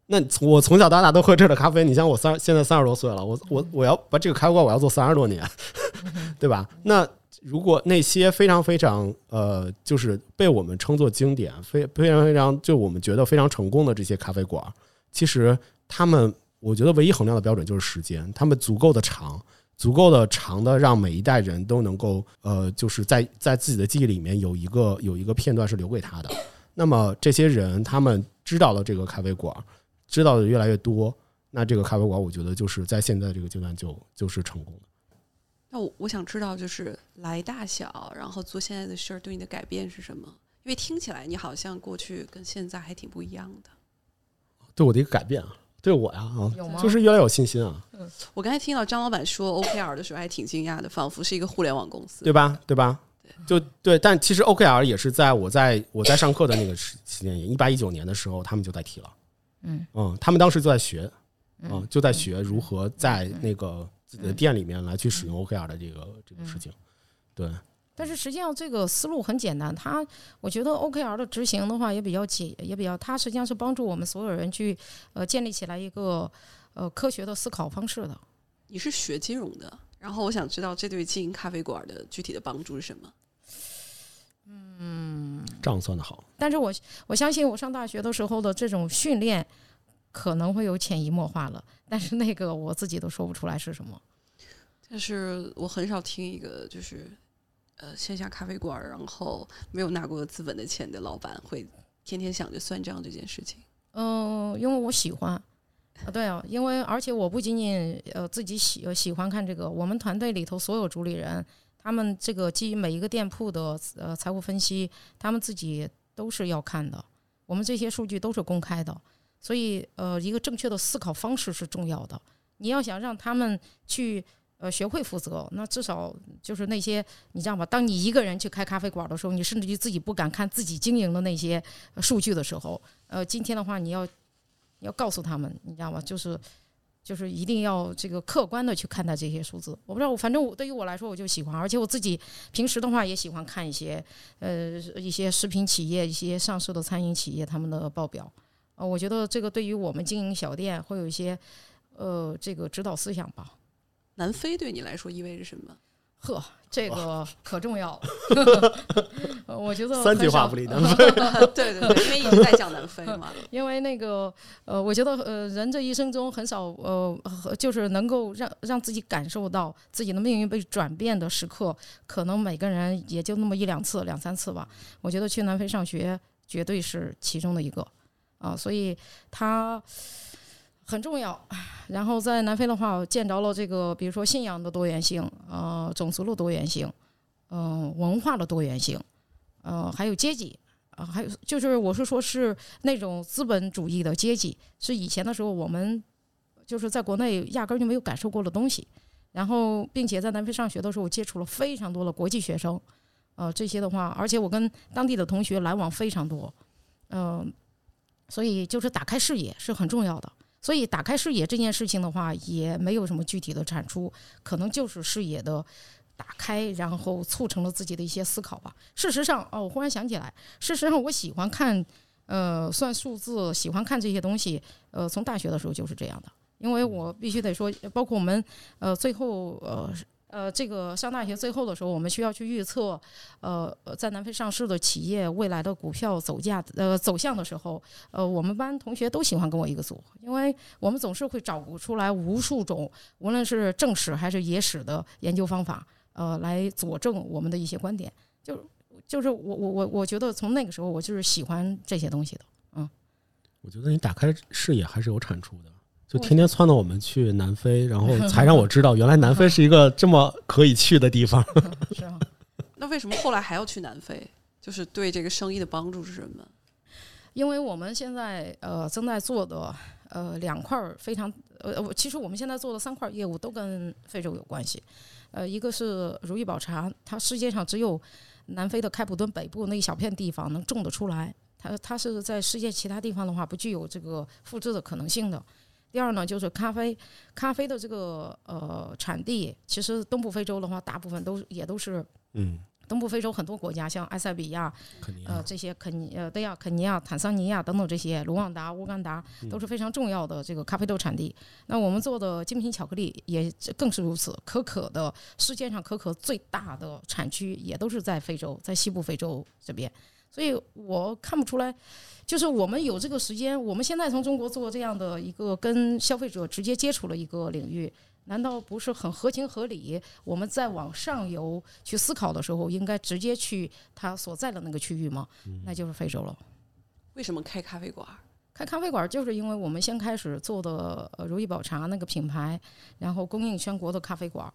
那我从小到大都喝这儿的咖啡，你像我三现在三十多岁了，我我我要把这个开馆我要做三十多年，对吧？那如果那些非常非常呃，就是被我们称作经典、非非常非常就我们觉得非常成功的这些咖啡馆，其实他们我觉得唯一衡量的标准就是时间，他们足够的长，足够的长的让每一代人都能够呃，就是在在自己的记忆里面有一个有一个片段是留给他的。那么这些人他们知道了这个咖啡馆，知道的越来越多，那这个咖啡馆我觉得就是在现在这个阶段就就是成功的。那我我想知道，就是来大小，然后做现在的事儿，对你的改变是什么？因为听起来你好像过去跟现在还挺不一样的。对我的一个改变啊，对我呀啊，有吗？就是越来越有信心啊，我刚才听到张老板说 OKR 的时候，还挺惊讶的，仿佛是一个互联网公司，对吧？对吧？就对，但其实 OKR 也是在我在我在上课的那个时期间，一八一九年的时候，他们就在提了。嗯嗯，他们当时就在学，嗯嗯，就在学如何在那个自己的店里面来去使用 OKR 的这个这个事情。对，但是实际上这个思路很简单，它我觉得 OKR 的执行的话也比较简，也比较，它实际上是帮助我们所有人去呃建立起来一个呃科学的思考方式的。你是学金融的，然后我想知道这对经营咖啡馆的具体的帮助是什么？嗯账算的好，但是我我相信我上大学的时候的这种训练可能会有潜移默化了，但是那个我自己都说不出来是什么。但是我很少听一个就是呃线下咖啡馆，然后没有拿过资本的钱的老板会天天想着算账这件事情。嗯、因为我喜欢。啊，对啊，因为而且我不仅仅呃自己喜呃喜欢看这个，我们团队里头所有主理人，他们这个基于每一个店铺的呃财务分析，他们自己都是要看的。我们这些数据都是公开的，所以呃，一个正确的思考方式是重要的。你要想让他们去呃学会负责，那至少就是那些你知道吗？当你一个人去开咖啡馆的时候，你甚至于自己不敢看自己经营的那些数据的时候，呃，今天的话你要要告诉他们，你知道吗？就是就是一定要这个客观的去看待这些数字。我不知道，我反正我对于我来说我就喜欢，而且我自己平时的话也喜欢看一些呃一些食品企业、一些上市的餐饮企业他们的报表。呃，我觉得这个对于我们经营小店会有一些呃这个指导思想吧。南非对你来说意味着什么？呵，这个可重要了。呃我觉得三句话不离 南非。对对对，因为一直在讲南非嘛。因为那个呃，我觉得呃，人这一生中很少呃，和就是能够让让自己感受到自己的命运被转变的时刻，可能每个人也就那么一两次、两三次吧。我觉得去南非上学绝对是其中的一个啊，所以它很重要。然后在南非的话，我见着了这个，比如说信仰的多元性，呃，种族的多元性，嗯、文化的多元性，呃，还有阶级。啊，还有就是，我是说，是那种资本主义的阶级，是以前的时候我们就是在国内压根就没有感受过的东西。然后，并且在南非上学的时候，我接触了非常多的国际学生，呃，这些的话，而且我跟当地的同学来往非常多，嗯、所以就是打开视野是很重要的。所以打开视野这件事情的话，也没有什么具体的产出，可能就是视野的打开，然后促成了自己的一些思考吧。事实上，哦，我忽然想起来，事实上我喜欢看，呃，算数字，喜欢看这些东西，呃，从大学的时候就是这样的。因为我必须得说，包括我们，呃，最后，呃。呃，这个上大学最后的时候，我们需要去预测，呃，在南非上市的企业未来的股票走价呃走向的时候，呃，我们班同学都喜欢跟我一个组，因为我们总是会找出来无数种，无论是正史还是野史的研究方法，呃，来佐证我们的一些观点。就就是我我我我觉得从那个时候我就是喜欢这些东西的。嗯我觉得你打开视野还是有产出的，就天天撺掇我们去南非，然后 才让我知道原来南非是一个这么可以去的地方。是啊，那为什么后来还要去南非？就是对这个生意的帮助是什么？因为我们现在呃正在做的呃两块儿非常呃，我其实我们现在做的三块业务都跟非洲有关系。呃，一个是如意宝茶，它世界上只有南非的开普敦北部那一小片地方能种得出来，它它是在世界其他地方的话不具有这个复制的可能性的。第二呢，就是咖啡，咖啡的这个呃产地，其实东部非洲的话，大部分都也都是嗯，东部非洲很多国家，像埃塞比亚、呃，这些肯尼呃，对呀，肯尼亚、坦桑尼亚等等这些，卢旺达、乌干达都是非常重要的这个咖啡豆产地。那我们做的精品巧克力也更是如此，可可的世界上可可最大的产区也都是在非洲，在西部非洲这边。所以我看不出来，就是我们有这个时间，我们现在从中国做这样的一个跟消费者直接接触的一个领域，难道不是很合情合理？我们在往上游去思考的时候，应该直接去他所在的那个区域吗？那就是非洲了。为什么开咖啡馆？开咖啡馆就是因为我们先开始做的如意宝茶那个品牌，然后供应全国的咖啡馆，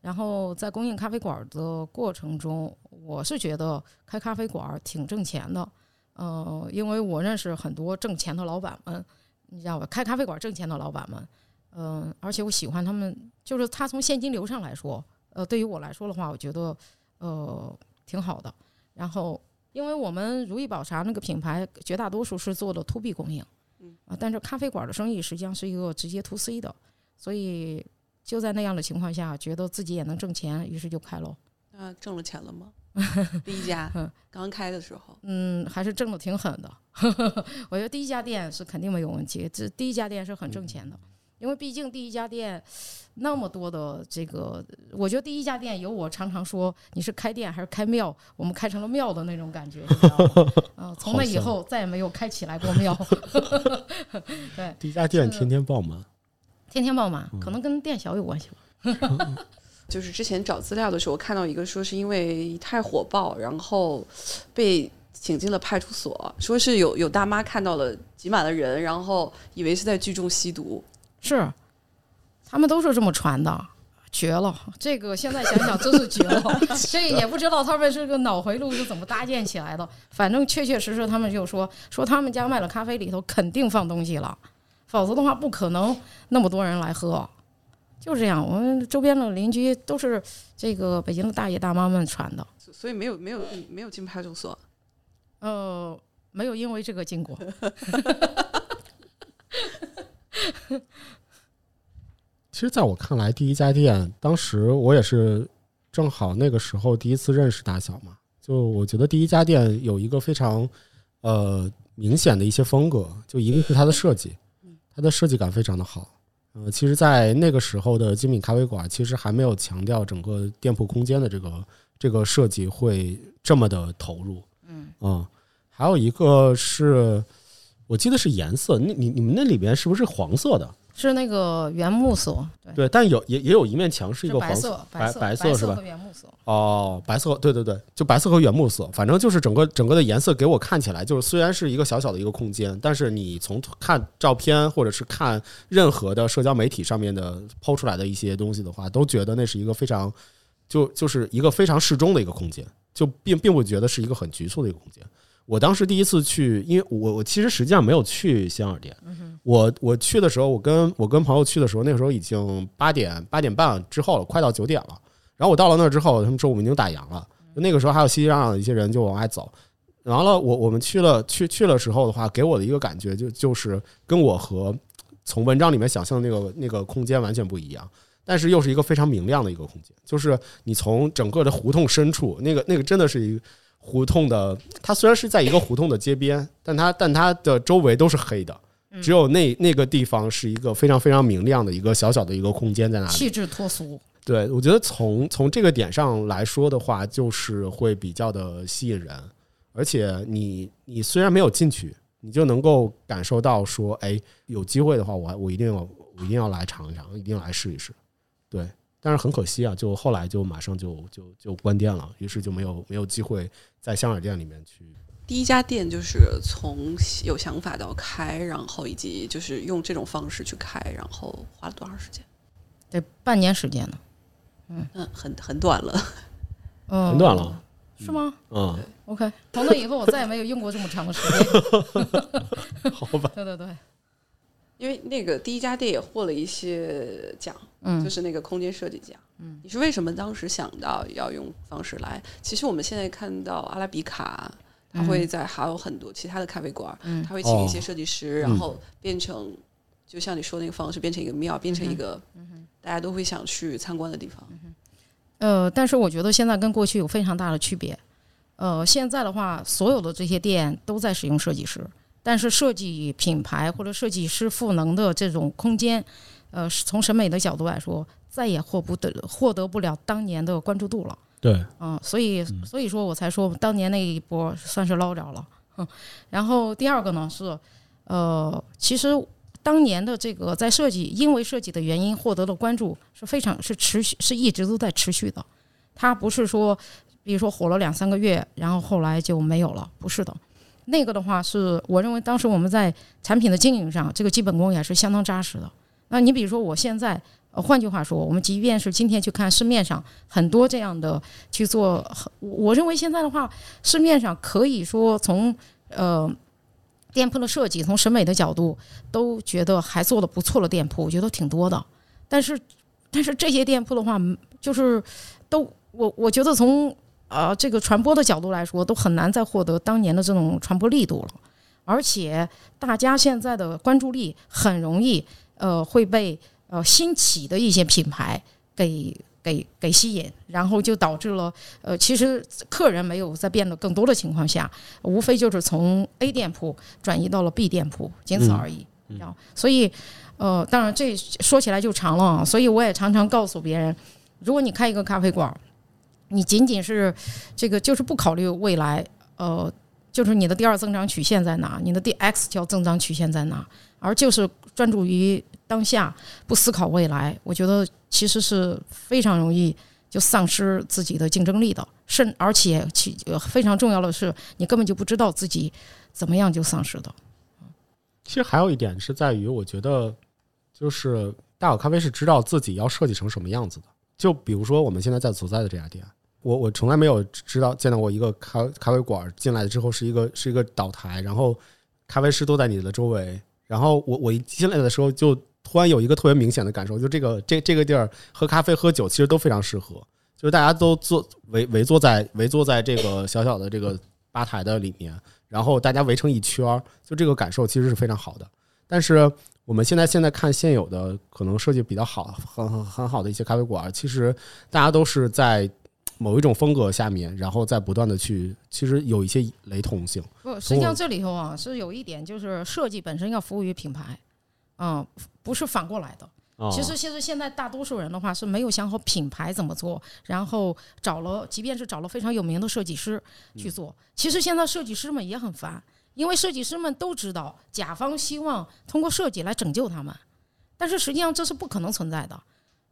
然后在供应咖啡馆的过程中，我是觉得开咖啡馆挺挣钱的，呃，因为我认识很多挣钱的老板们，你知道吧？开咖啡馆挣钱的老板们，嗯、而且我喜欢他们，就是他从现金流上来说，呃，对于我来说的话，我觉得呃挺好的。然后，因为我们如意宝茶那个品牌绝大多数是做的 to B 供应，啊，但是咖啡馆的生意实际上是一个直接 to C 的，所以就在那样的情况下，觉得自己也能挣钱，于是就开喽。那挣了钱了吗？第一家刚开的时候，嗯，还是挣的挺狠的。我觉得第一家店是肯定没有问题，这第一家店是很挣钱的，因为毕竟第一家店那么多的这个，我觉得第一家店有我常常说你是开店还是开庙，我们开成了庙的那种感觉，你知道吗？嗯、从那以后再也没有开起来过庙。对，第一家店天天爆满，天天爆满，可能跟店小有关系吧。就是之前找资料的时候看到一个说是因为太火爆，然后被请进了派出所，说是有有大妈看到了挤满了人，然后以为是在聚众吸毒。是，他们都是这么传的。绝了！这个现在想想真是绝了，这也不知道他们这个脑回路是怎么搭建起来的。反正确确实实，他们就说说他们家卖的咖啡里头肯定放东西了，否则的话不可能那么多人来喝。就这样。我们周边的邻居都是这个北京的大爷大妈们传的，所所以没有没有没有进派出所。呃，没有因为这个进过。其实，在我看来，第一家店当时我也是正好那个时候第一次认识大小嘛。就我觉得第一家店有一个非常呃明显的一些风格，就一个是它的设计，它的设计感非常的好。呃，其实，在那个时候的精品咖啡馆，其实还没有强调整个店铺空间的这个这个设计会这么的投入。嗯嗯，还有一个是我记得是颜色，那你你们那里边是不是黄色的？是那个原木色，对，对，但有也也有一面墙是一个黄色，白色，白色是吧和？原木色。哦，白色，对对对，就白色和原木色，反正就是整个整个的颜色给我看起来，就是虽然是一个小小的一个空间，但是你从看照片或者是看任何的社交媒体上面的抛出来的一些东西的话，都觉得那是一个非常就就是一个非常适中的一个空间，就并并不觉得是一个很局促的一个空间。我当时第一次去，因为我我其实实际上没有去香尔店，我我去的时候，我跟我跟朋友去的时候，那个时候已经八点八点半之后了，快到九点了。然后我到了那儿之后，他们说我们已经打烊了。那个时候还有熙熙攘攘的一些人就往外走。然后了，我我们去了去去了时候的话，给我的一个感觉就就是跟我和从文章里面想象的那个那个空间完全不一样，但是又是一个非常明亮的一个空间。就是你从整个的胡同深处，那个那个真的是一个胡同的，它虽然是在一个胡同的街边，但它但它的周围都是黑的，只有那那个地方是一个非常非常明亮的一个小小的一个空间在那里。气质脱俗，对，我觉得从从这个点上来说的话，就是会比较的吸引人，而且你你虽然没有进去，你就能够感受到说，哎，有机会的话，我我一定要我一定要来尝一尝，一定要来试一试。对，但是很可惜啊，就后来就马上就就就关店了，于是就没有没有机会在香尔店里面去。第一家店就是从有想法到开，然后以及就是用这种方式去开，然后花了多长时间？得半年时间呢。嗯，很很短了。嗯，很短了，是吗嗯，？OK，从那以后我再也没有用过这么长的时间。好吧，对对对，因为那个第一家店也获了一些奖，嗯就是那个空间设计家。嗯，你是为什么当时想到要用方式来？其实我们现在看到阿拉比卡，它会在还有很多其他的咖啡馆，嗯它会请一些设计师，嗯然后变成就像你说那个方式，变成一个庙，变成一个大家都会想去参观的地方。呃，但是我觉得现在跟过去有非常大的区别。呃，现在的话，所有的这些店都在使用设计师，但是设计品牌或者设计师赋能的这种空间，呃，从审美的角度来说，再也获不得获得不了当年的关注度了。对，嗯，所以所以说我才说当年那一波算是捞着了。哼然后第二个呢是，呃，其实当年的这个在设计，因为设计的原因获得的关注是非常是持续是一直都在持续的，它不是说比如说火了两三个月，然后后来就没有了，不是的。那个的话是我认为当时我们在产品的经营上，这个基本功也是相当扎实的。那你比如说我现在，呃，换句话说，我们即便是今天去看市面上很多这样的去做，我我认为现在的话，市面上可以说从呃店铺的设计，从审美的角度，都觉得还做的不错的店铺，我觉得挺多的。但是，但是这些店铺的话，就是都我我觉得从呃这个传播的角度来说，都很难再获得当年的这种传播力度了。而且大家现在的关注力很容易呃会被呃新起的一些品牌给给给吸引，然后就导致了呃其实客人没有在变得更多的情况下，无非就是从 A 店铺转移到了 B 店铺，仅此而已。然后，所以呃，当然这说起来就长了啊。所以我也常常告诉别人，如果你开一个咖啡馆，你仅仅是这个就是不考虑未来，呃，就是你的第二增长曲线在哪，你的第 X 条增长曲线在哪，而就是专注于当下，不思考未来，我觉得其实是非常容易就丧失自己的竞争力的，甚而且其非常重要的是，你根本就不知道自己怎么样就丧失的。其实还有一点是在于，我觉得就是大好咖啡是知道自己要设计成什么样子的。就比如说我们现在在所在的这家店，我我从来没有知道见到过一个咖咖啡馆进来之后是一个是一个岛台，然后咖啡师都在你的周围，然后我我一进来的时候就突然有一个特别明显的感受，就这个这这个地儿喝咖啡喝酒其实都非常适合，就是大家都坐围围坐在围坐在这个小小的这个吧台的里面，然后大家围成一圈儿，就这个感受其实是非常好的。但是我们现在现在看现有的可能设计比较好、很很很好的一些咖啡馆，其实大家都是在某一种风格下面，然后再不断的去，其实有一些雷同性。不，实际上这里头啊是有一点，就是设计本身要服务于品牌，嗯，不是反过来的。啊其实，其实现在大多数人的话是没有想好品牌怎么做，然后找了，即便是找了非常有名的设计师去做，其实现在设计师们也很烦，因为设计师们都知道甲方希望通过设计来拯救他们，但是实际上这是不可能存在的。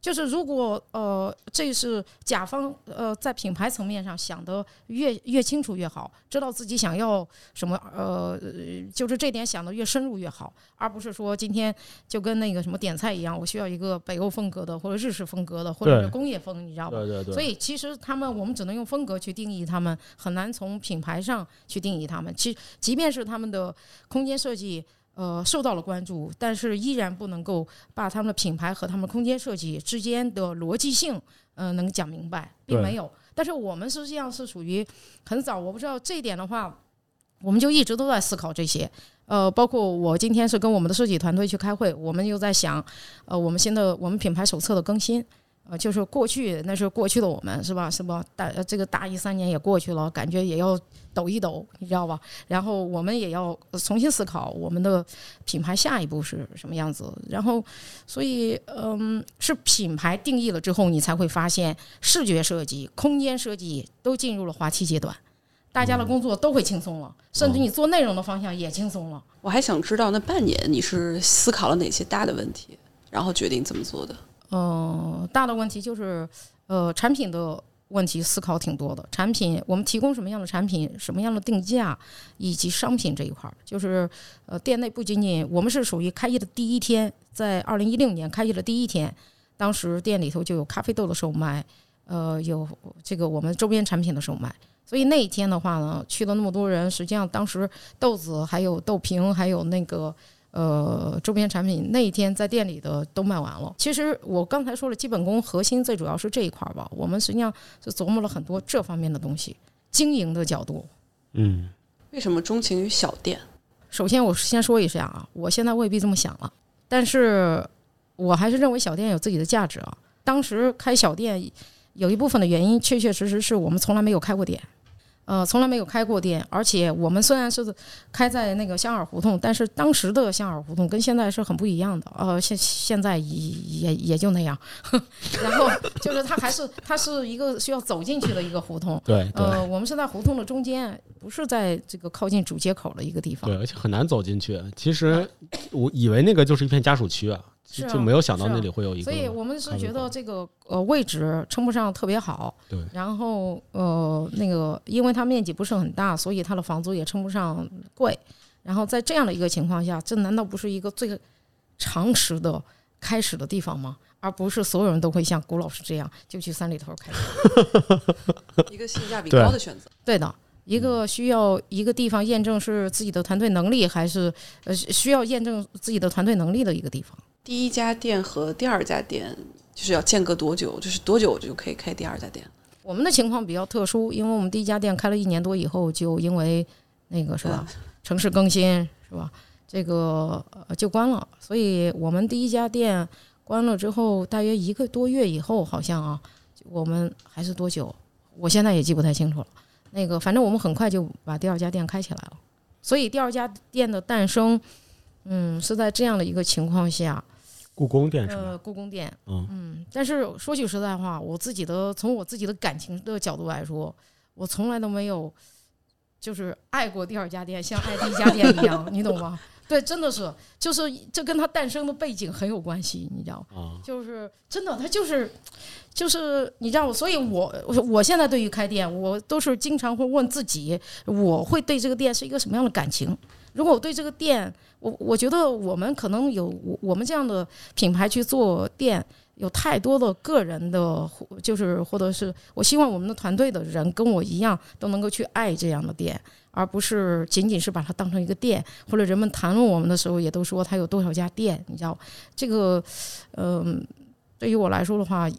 就是如果呃，这是甲方呃在品牌层面上想的越越清楚越好，知道自己想要什么呃，就是这点想的越深入越好，而不是说今天就跟那个什么点菜一样，我需要一个北欧风格的或者日式风格的或者是工业风，你知道吧？对对对，所以其实他们，我们只能用风格去定义他们，很难从品牌上去定义他们。其即便是他们的空间设计，呃，受到了关注，但是依然不能够把他们的品牌和他们空间设计之间的逻辑性，呃，能讲明白，并没有。但是我们实际上是属于很早，我不知道这一点的话，我们就一直都在思考这些。呃，包括我今天是跟我们的设计团队去开会，我们又在想，呃，我们新的我们品牌手册的更新。呃，就是过去那是过去的我们是吧？是吧？大呃这个大一三年也过去了，感觉也要抖一抖，你知道吧？然后我们也要呃重新思考我们的品牌下一步是什么样子。然后，所以嗯，是品牌定义了之后，你才会发现视觉设计、空间设计都进入了滑梯阶段，大家的工作都会轻松了，甚至你做内容的方向也轻松了。我还想知道，那半年你是思考了哪些大的问题，然后决定这么做的？呃，大的问题就是，呃，产品的问题思考挺多的。产品我们提供什么样的产品，什么样的定价，以及商品这一块儿，就是呃，店内不仅仅我们是属于开业的第一天，在二零一六年开业的第一天，当时店里头就有咖啡豆的售卖，呃，有这个我们周边产品的售卖。所以那一天的话呢，去了那么多人，实际上当时豆子、还有豆瓶、还有那个呃周边产品，那一天在店里的都卖完了。其实我刚才说了，基本功核心最主要是这一块儿吧。我们实际上就琢磨了很多这方面的东西，经营的角度。嗯为什么钟情于小店？首先，我先说一下啊，我现在未必这么想了，但是我还是认为小店有自己的价值啊。当时开小店有一部分的原因，确确实实是我们从来没有开过店，呃，从来没有开过店，而且我们虽然是开在那个香饵胡同，但是当时的香饵胡同跟现在是很不一样的，呃，现现在也也也就那样，然后就是它还是它是一个需要走进去的一个胡同，对对呃，我们是在胡同的中间，不是在这个靠近主街口的一个地方对，。而且很难走进去。其实我以为那个就是一片家属区啊，是啊就没有想到那里会有一个。所以我们是觉得这个呃位置称不上特别好，对然后呃那个因为它面积不是很大，所以它的房租也称不上贵。然后在这样的一个情况下，这难道不是一个最常识的开始的地方吗？而不是所有人都会像谷老师这样就去三里屯开始。一个性价比高的选择。对的，一个需要一个地方验证是自己的团队能力，还是呃需要验证自己的团队能力的一个地方。第一家店和第二家店就是要间隔多久？就是多久就可以开第二家店？我们的情况比较特殊，因为我们第一家店开了一年多以后，就因为那个是吧，城市更新是吧，这个呃就关了，所以我们第一家店关了之后，大约一个多月以后，好像啊，我们还是多久，我现在也记不太清楚了。那个反正我们很快就把第二家店开起来了，所以第二家店的诞生，嗯，是在这样的一个情况下，故宫店是吧？呃，故宫店，嗯嗯，但是说句实在话，我自己的从我自己的感情的角度来说，我从来都没有就是爱过第二家店，像爱第一家店一样，你懂吗？对，真的是，就是这跟它诞生的背景很有关系，你知道吗？啊，就是真的，它就是就是你知道，所以我我现在对于开店，我都是经常会问自己，我会对这个店是一个什么样的感情？如果我对这个店，我我觉得我们可能有我我们这样的品牌去做店，有太多的个人的，就是或者是我希望我们的团队的人跟我一样都能够去爱这样的店，而不是仅仅是把它当成一个店，或者人们谈论我们的时候也都说它有多少家店，你知道。这个，嗯、对于我来说的话，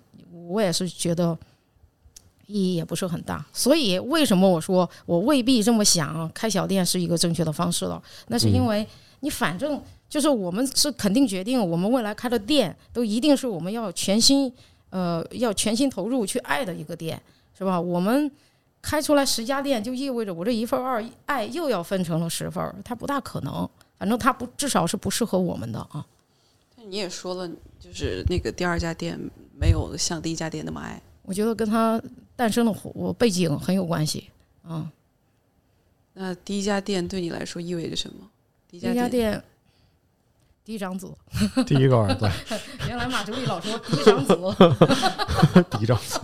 我也是觉得意义也不是很大。所以为什么我说我未必这么想开小店是一个正确的方式了？那是因为你反正。就是我们是肯定决定，我们未来开的店都一定是我们要全心，呃，要全心投入去爱的一个店，是吧？我们开出来十家店，就意味着我这一份二爱又要分成了十份儿，它不大可能。反正它不，至少是不适合我们的啊。但你也说了，就是那个第二家店没有像第一家店那么爱。我觉得跟它诞生的我背景很有关系。嗯，那第一家店对你来说意味着什么？第一家家店第一长子，第一个儿子，原来马助理老说嫡长子，嫡长子，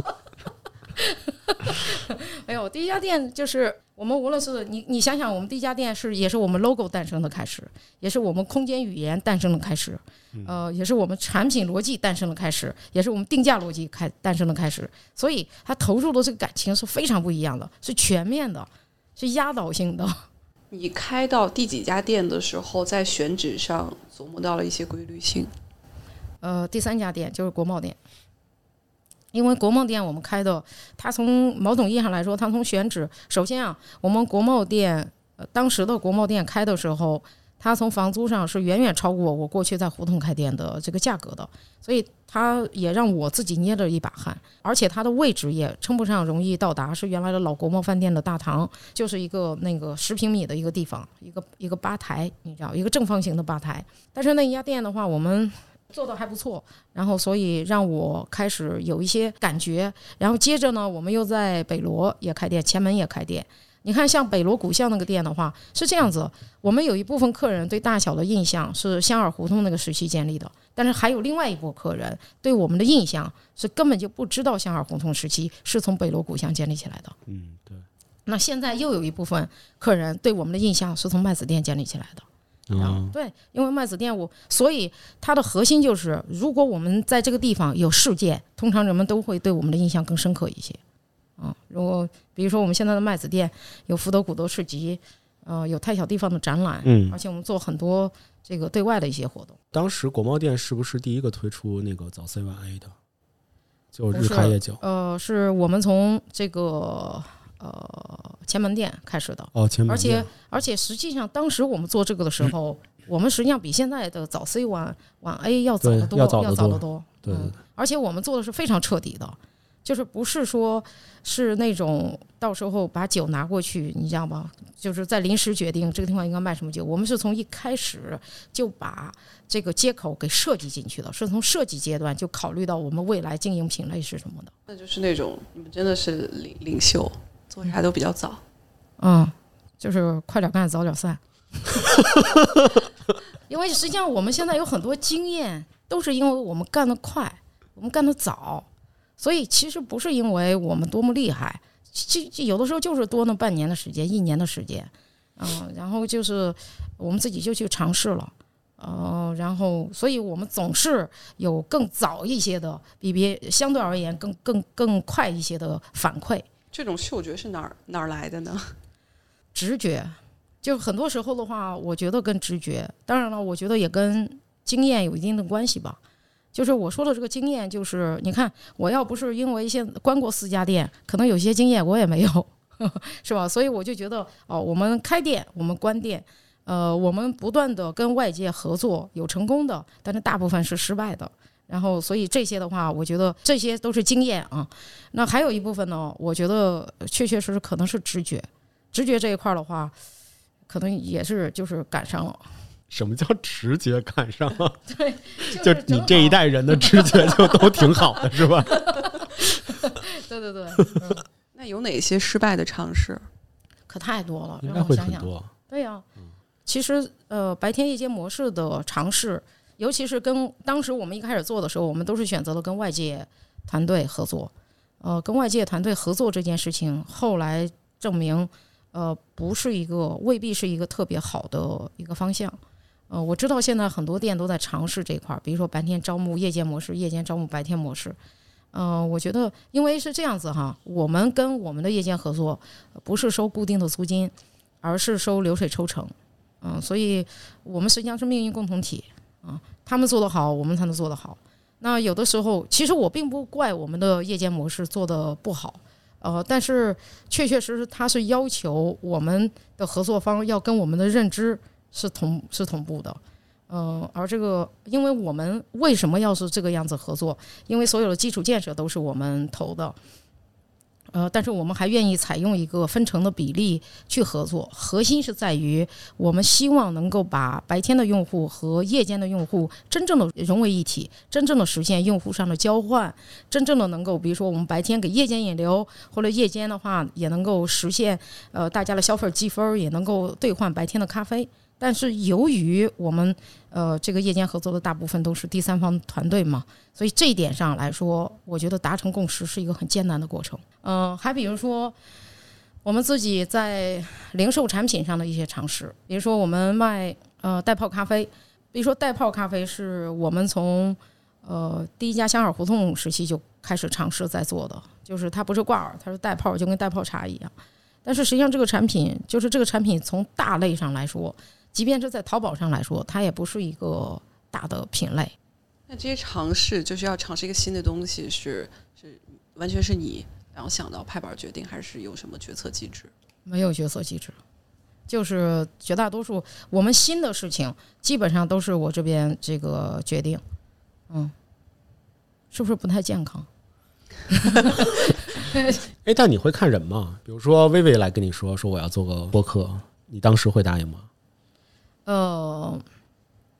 没有，第一家店就是我们无论是你你想想，我们第一家店是也是我们 logo 诞生的开始，也是我们空间语言诞生的开始，呃，也是我们产品逻辑诞生的开始，也是我们定价逻辑开诞生的开始。所以他投入的这个感情是非常不一样的，是全面的，是压倒性的。你开到第几家店的时候，在选址上琢磨到了一些规律性。呃，第三家店就是国贸店，因为国贸店我们开的，它从某种意义上来说，它从选址，首先啊，我们国贸店，呃，当时的国贸店开的时候，它从房租上是远远超过我过去在胡同开店的这个价格的，所以它也让我自己捏着一把汗，而且它的位置也称不上容易到达，是原来的老国贸饭店的大堂，就是一个那个十平米的一个地方，一个一个吧台，你知道，一个正方形的吧台，但是那一家店的话，我们。做的还不错，然后所以让我开始有一些感觉，然后接着呢，我们又在北罗也开店，前门也开店。你看，像北罗古巷那个店的话，是这样子，我们有一部分客人对大小的印象是香饵胡同那个时期建立的，但是还有另外一波客人对我们的印象是根本就不知道香饵胡同时期是从北罗古巷建立起来的。嗯，对，那现在又有一部分客人对我们的印象是从麦子店建立起来的。嗯，对，因为麦子店我，所以它的核心就是，如果我们在这个地方有事件，通常人们都会对我们的印象更深刻一些。啊，如果比如说我们现在的麦子店有福德古德市集，呃，有太小地方的展览，嗯而且我们做很多这个对外的一些活动。当时国贸店是不是第一个推出那个早 C 晚 A 的？就日开夜酒呃，是我们从这个呃前门店开始的，哦，前门而且而且实际上当时我们做这个的时候，我们实际上比现在的早 C 晚晚 A 要早得多，要早得多早得多。嗯对对对，而且我们做的是非常彻底的，就是不是说是那种到时候把酒拿过去，你知道吗？就是在临时决定这个地方应该卖什么酒。我们是从一开始就把这个接口给设计进去的，是从设计阶段就考虑到我们未来经营品类是什么的。那就是那种你们真的是领领袖，做啥都比较早。嗯，就是快点干，早点散。因为实际上我们现在有很多经验，都是因为我们干得快，我们干得早，所以其实不是因为我们多么厉害，其其有的时候就是多那半年的时间，一年的时间，嗯，然后就是我们自己就去尝试了。呃，然后，所以我们总是有更早一些的，比别相对而言更更更快一些的反馈。这种嗅觉是哪儿哪儿来的呢？直觉，就很多时候的话，我觉得跟直觉，当然了，我觉得也跟经验有一定的关系吧。就是我说的这个经验，就是你看，我要不是因为现关过四家店，可能有些经验我也没有，是吧？所以我就觉得，哦，我们开店，我们关店，呃，我们不断的跟外界合作，有成功的，但是大部分是失败的。然后，所以这些的话，我觉得这些都是经验啊。那还有一部分呢，我觉得确确实实可能是直觉。直觉这一块儿的话，可能也是就是赶上了。什么叫直觉赶上了？就就你这一代人的直觉就都挺好的，是吧？对对对，嗯那有哪些失败的尝试？可太多了，让我想想。对呀、其实呃，白天夜间模式的尝试，尤其是跟当时我们一开始做的时候，我们都是选择了跟外界团队合作。呃，跟外界团队合作这件事情，后来证明，呃，不是一个未必是一个特别好的一个方向。呃，我知道现在很多店都在尝试这块儿，比如说白天招募夜间模式，夜间招募白天模式。嗯、我觉得因为是这样子哈，我们跟我们的夜间合作不是收固定的租金，而是收流水抽成。嗯，所以我们实际上是命运共同体啊，他们做得好，我们才能做得好。那有的时候，其实我并不怪我们的夜间模式做得不好，呃，但是确确实实它是要求我们的合作方要跟我们的认知是同是同步的。嗯，而这个，因为我们为什么要是这个样子合作？因为所有的基础建设都是我们投的，呃，但是我们还愿意采用一个分成的比例去合作，核心是在于我们希望能够把白天的用户和夜间的用户真正的融为一体，真正的实现用户上的交换，真正的能够，比如说我们白天给夜间引流，或者夜间的话也能够实现呃大家的消费积分，也能够兑换白天的咖啡。但是由于我们呃这个夜间合作的大部分都是第三方团队嘛，所以这一点上来说，我觉得达成共识是一个很艰难的过程。嗯、还比如说我们自己在零售产品上的一些尝试，比如说我们卖呃袋泡咖啡，比如说袋泡咖啡是我们从呃第一家香饵胡同时期就开始尝试在做的，就是它不是挂耳，它是袋泡，就跟袋泡茶一样。但是实际上这个产品，就是这个产品从大类上来说，即便是在淘宝上来说，它也不是一个大的品类。那这些尝试就是要尝试一个新的东西，是是完全是你然后想到拍板决定，还是有什么决策机制？没有决策机制，就是绝大多数我们新的事情基本上都是我这边这个决定，嗯，是不是不太健康？哎，但你会看人吗？比如说薇薇来跟你说说我要做个播客，你当时会答应吗？呃，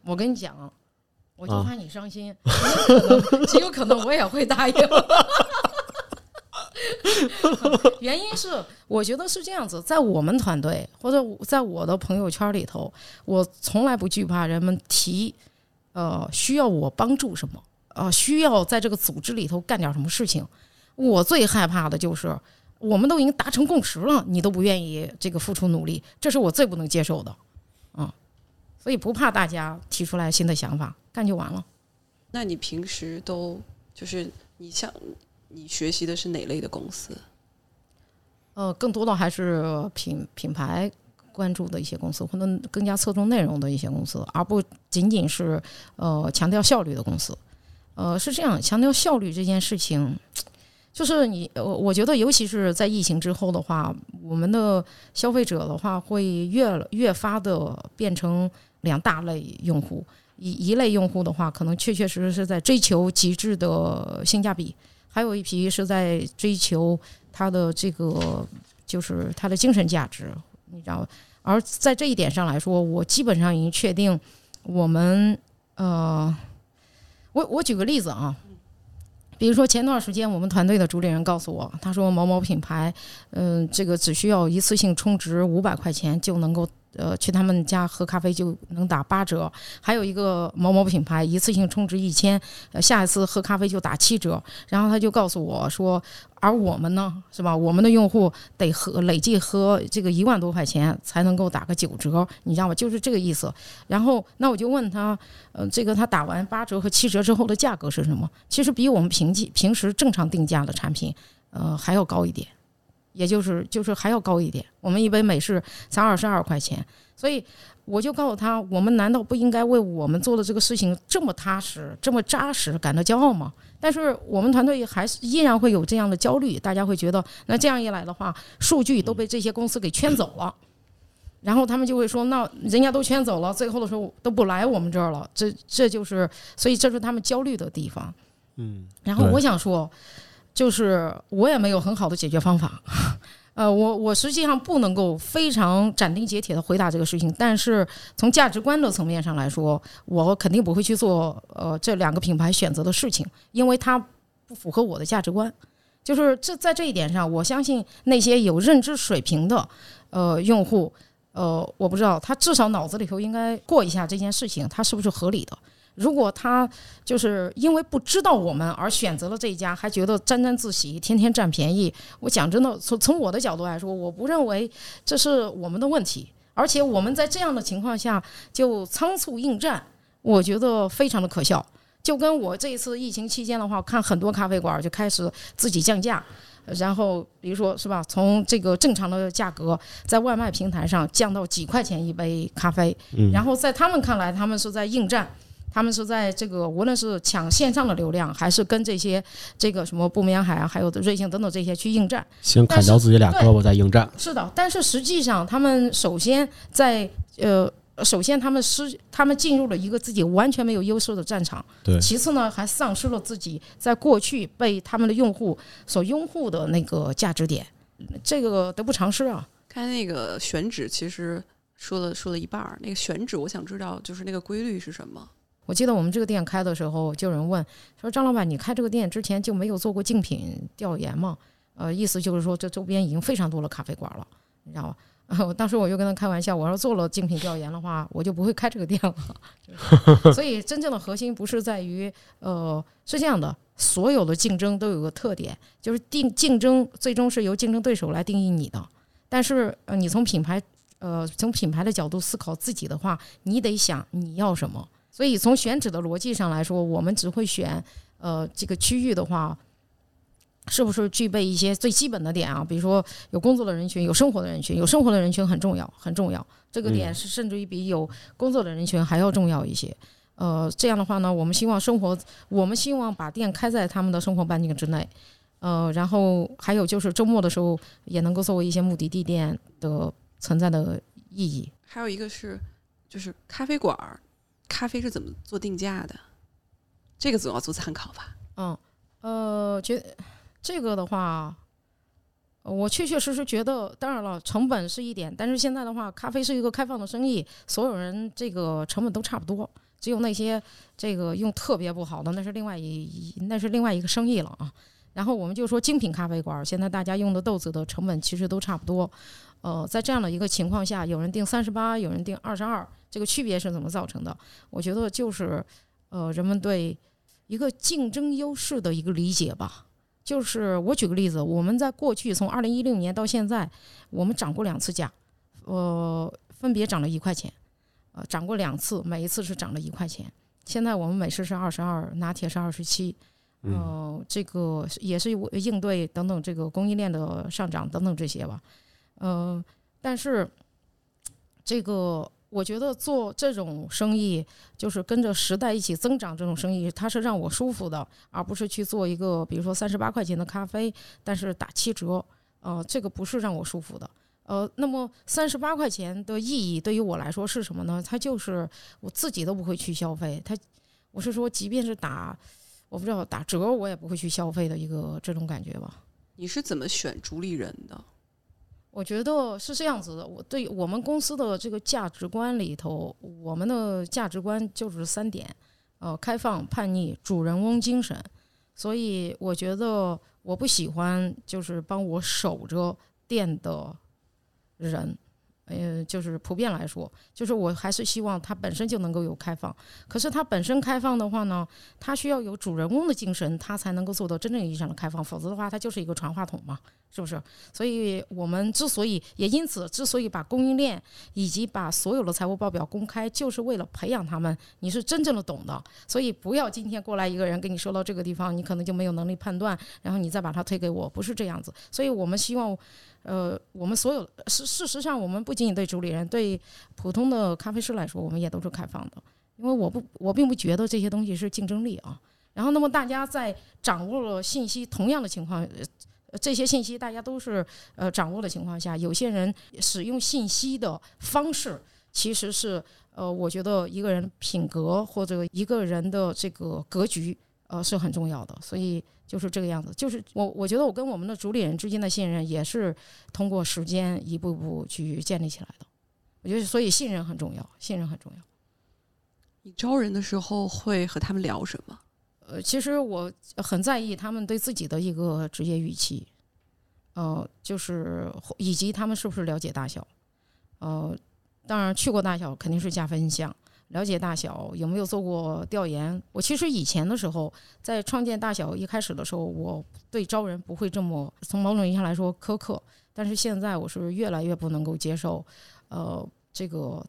我跟你讲，我就啊怕你伤心，极有可能 极有可能我也会答应。原因是我觉得是这样子，在我们团队或者在我的朋友圈里头，我从来不惧怕人们提，呃，需要我帮助什么，呃，需要在这个组织里头干点什么事情。我最害怕的就是，我们都已经达成共识了，你都不愿意这个付出努力，这是我最不能接受的。所以不怕大家提出来新的想法，干就完了。那你平时都就是你像你学习的是哪类的公司？呃，更多的还是品品牌关注的一些公司，或者更加侧重内容的一些公司，而不仅仅是呃强调效率的公司。呃，是这样，强调效率这件事情，就是你，我，我觉得尤其是在疫情之后的话，我们的消费者的话会越越发的变成两大类用户。一一类用户的话，可能确确实实是在追求极致的性价比，还有一批是在追求它的这个就是它的精神价值，你知道吧？而在这一点上来说，我基本上已经确定，我们呃，我我举个例子啊，比如说前段时间我们团队的主理人告诉我，他说某某品牌，嗯、这个只需要一次性充值五百块钱就能够。呃，去他们家喝咖啡就能打八折，还有一个某某品牌一次性充值一千，呃，下一次喝咖啡就打七折。然后他就告诉我说，而我们呢，是吧？我们的用户得喝累计喝这个一万多块钱才能够打个九折，你知道吗？就是这个意思。然后那我就问他，呃，这个他打完八折和七折之后的价格是什么？其实比我们平计平时正常定价的产品，呃，还要高一点。也就是就是还要高一点，我们一杯美式才二十二块钱，所以我就告诉他，我们难道不应该为我们做的这个事情这么踏实、这么扎实感到骄傲吗？但是我们团队还是依然会有这样的焦虑，大家会觉得，那这样一来的话，数据都被这些公司给圈走了，然后他们就会说，那人家都圈走了，最后的时候都不来我们这儿了，这这就是，所以这是他们焦虑的地方。嗯，然后我想说，就是我也没有很好的解决方法。呃，我我实际上不能够非常斩钉截铁的回答这个事情，但是从价值观的层面上来说，我肯定不会去做呃这两个品牌选择的事情，因为它不符合我的价值观。就是这在这一点上，我相信那些有认知水平的呃用户，呃，我不知道他至少脑子里头应该过一下这件事情，它是不是合理的。如果他就是因为不知道我们而选择了这一家，还觉得沾沾自喜，天天占便宜，我讲真的，从从我的角度来说，我不认为这是我们的问题，而且我们在这样的情况下就仓促应战，我觉得非常的可笑。就跟我这一次疫情期间的话，看很多咖啡馆就开始自己降价，然后比如说是吧，从这个正常的价格在外卖平台上降到几块钱一杯咖啡，然后在他们看来，他们是在应战。他们是在这个无论是抢线上的流量，还是跟这些这个什么不眠海啊，还有瑞幸等等这些去应战，先砍掉自己俩胳膊再应战。是的，但是实际上，他们首先在呃，首先他们失，他们进入了一个自己完全没有优势的战场。对其次呢，还丧失了自己在过去被他们的用户所拥护的那个价值点，这个得不偿失啊。刚才那个选址其实说了说了一半儿，那个选址我想知道就是那个规律是什么？我记得我们这个店开的时候，就有人问说：“张老板，你开这个店之前就没有做过竞品调研吗？”呃，意思就是说这周边已经非常多的咖啡馆了，你知道吧？我当时我就跟他开玩笑，我要做了竞品调研的话，我就不会开这个店了。所以真正的核心不是在于，呃，是这样的，所有的竞争都有个特点，就是定竞争最终是由竞争对手来定义你的。但是呃，你从品牌呃从品牌的角度思考自己的话，你得想你要什么。所以从选址的逻辑上来说，我们只会选呃这个区域的话，是不是具备一些最基本的点啊？比如说有工作的人群，有生活的人群，有生活的人群很重要，很重要。这个点是甚至于比有工作的人群还要重要一些。呃，这样的话呢，我们希望生活，我们希望把店开在他们的生活半径之内。呃，然后还有就是周末的时候也能够作为一些目的地店的存在的意义。还有一个是就是咖啡馆儿，咖啡是怎么做定价的？这个总要做参考吧？嗯，呃，觉得这个的话，我确确实实觉得，当然了，成本是一点，但是现在的话，咖啡是一个开放的生意，所有人这个成本都差不多，只有那些这个用特别不好的，那是另外一那是另外一个生意了啊。然后我们就说精品咖啡馆，现在大家用的豆子的成本其实都差不多。呃，在这样的一个情况下，有人定三十八，有人定二十二，这个区别是怎么造成的？我觉得就是呃，人们对一个竞争优势的一个理解吧。就是我举个例子，我们在过去从二零一六年到现在，我们涨过两次价，呃，分别涨了一块钱，呃，涨过两次，每一次是涨了一块钱。现在我们美式是二十二，拿铁是二十七，呃，这个也是应对等等这个供应链的上涨等等这些吧，呃，但是这个我觉得做这种生意，就是跟着时代一起增长这种生意，它是让我舒服的，而不是去做一个比如说三十八块钱的咖啡，但是打七折，呃，这个不是让我舒服的。呃，那么三十八块钱的意义对于我来说是什么呢？它就是我自己都不会去消费，它，我是说，即便是打，我不知道打折，我也不会去消费的一个这种感觉吧。你是怎么选主理人的？我觉得是这样子的，我对我们公司的这个价值观里头，我们的价值观就是三点，呃，开放、叛逆、主人翁精神。所以我觉得我不喜欢就是帮我守着店的人，呃，就是普遍来说，就是我还是希望它本身就能够有开放。可是它本身开放的话呢，它需要有主人翁的精神，它才能够做到真正意义上的开放，否则的话，它就是一个传话筒嘛，是不是？所以我们之所以也因此之所以把供应链以及把所有的财务报表公开，就是为了培养他们，你是真正的懂的。所以不要今天过来一个人跟你说到这个地方，你可能就没有能力判断，然后你再把它推给我，不是这样子。所以我们希望。呃，我们所有事事实上，我们不仅仅对主理人，对普通的咖啡师来说，我们也都是开放的。因为我不，我并不觉得这些东西是竞争力啊。然后，那么大家在掌握了信息同样的情况，呃这些信息大家都是呃掌握的情况下，有些人使用信息的方式，其实是呃，我觉得一个人品格或者一个人的这个格局，呃，是很重要的。所以。就是这个样子，就是我我觉得我跟我们的主理人之间的信任也是通过时间一步步去建立起来的。我觉得所以信任很重要，信任很重要。你招人的时候会和他们聊什么？呃，其实我很在意他们对自己的一个职业预期，呃，就是以及他们是不是了解大小，呃，当然去过大小肯定是加分项。了解大小有没有做过调研？我其实以前的时候，在创建大小一开始的时候，我对招人不会这么从某种意义上来说苛刻。但是现在我是越来越不能够接受，呃，这个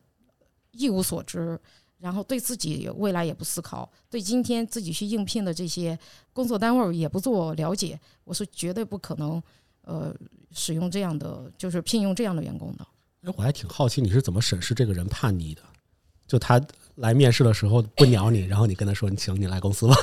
一无所知，然后对自己未来也不思考，对今天自己去应聘的这些工作单位也不做了解，我是绝对不可能呃使用这样的，就是聘用这样的员工的。哎，我还挺好奇你是怎么审视这个人叛逆的？就他来面试的时候不鸟你，然后你跟他说：“你请你来公司吧。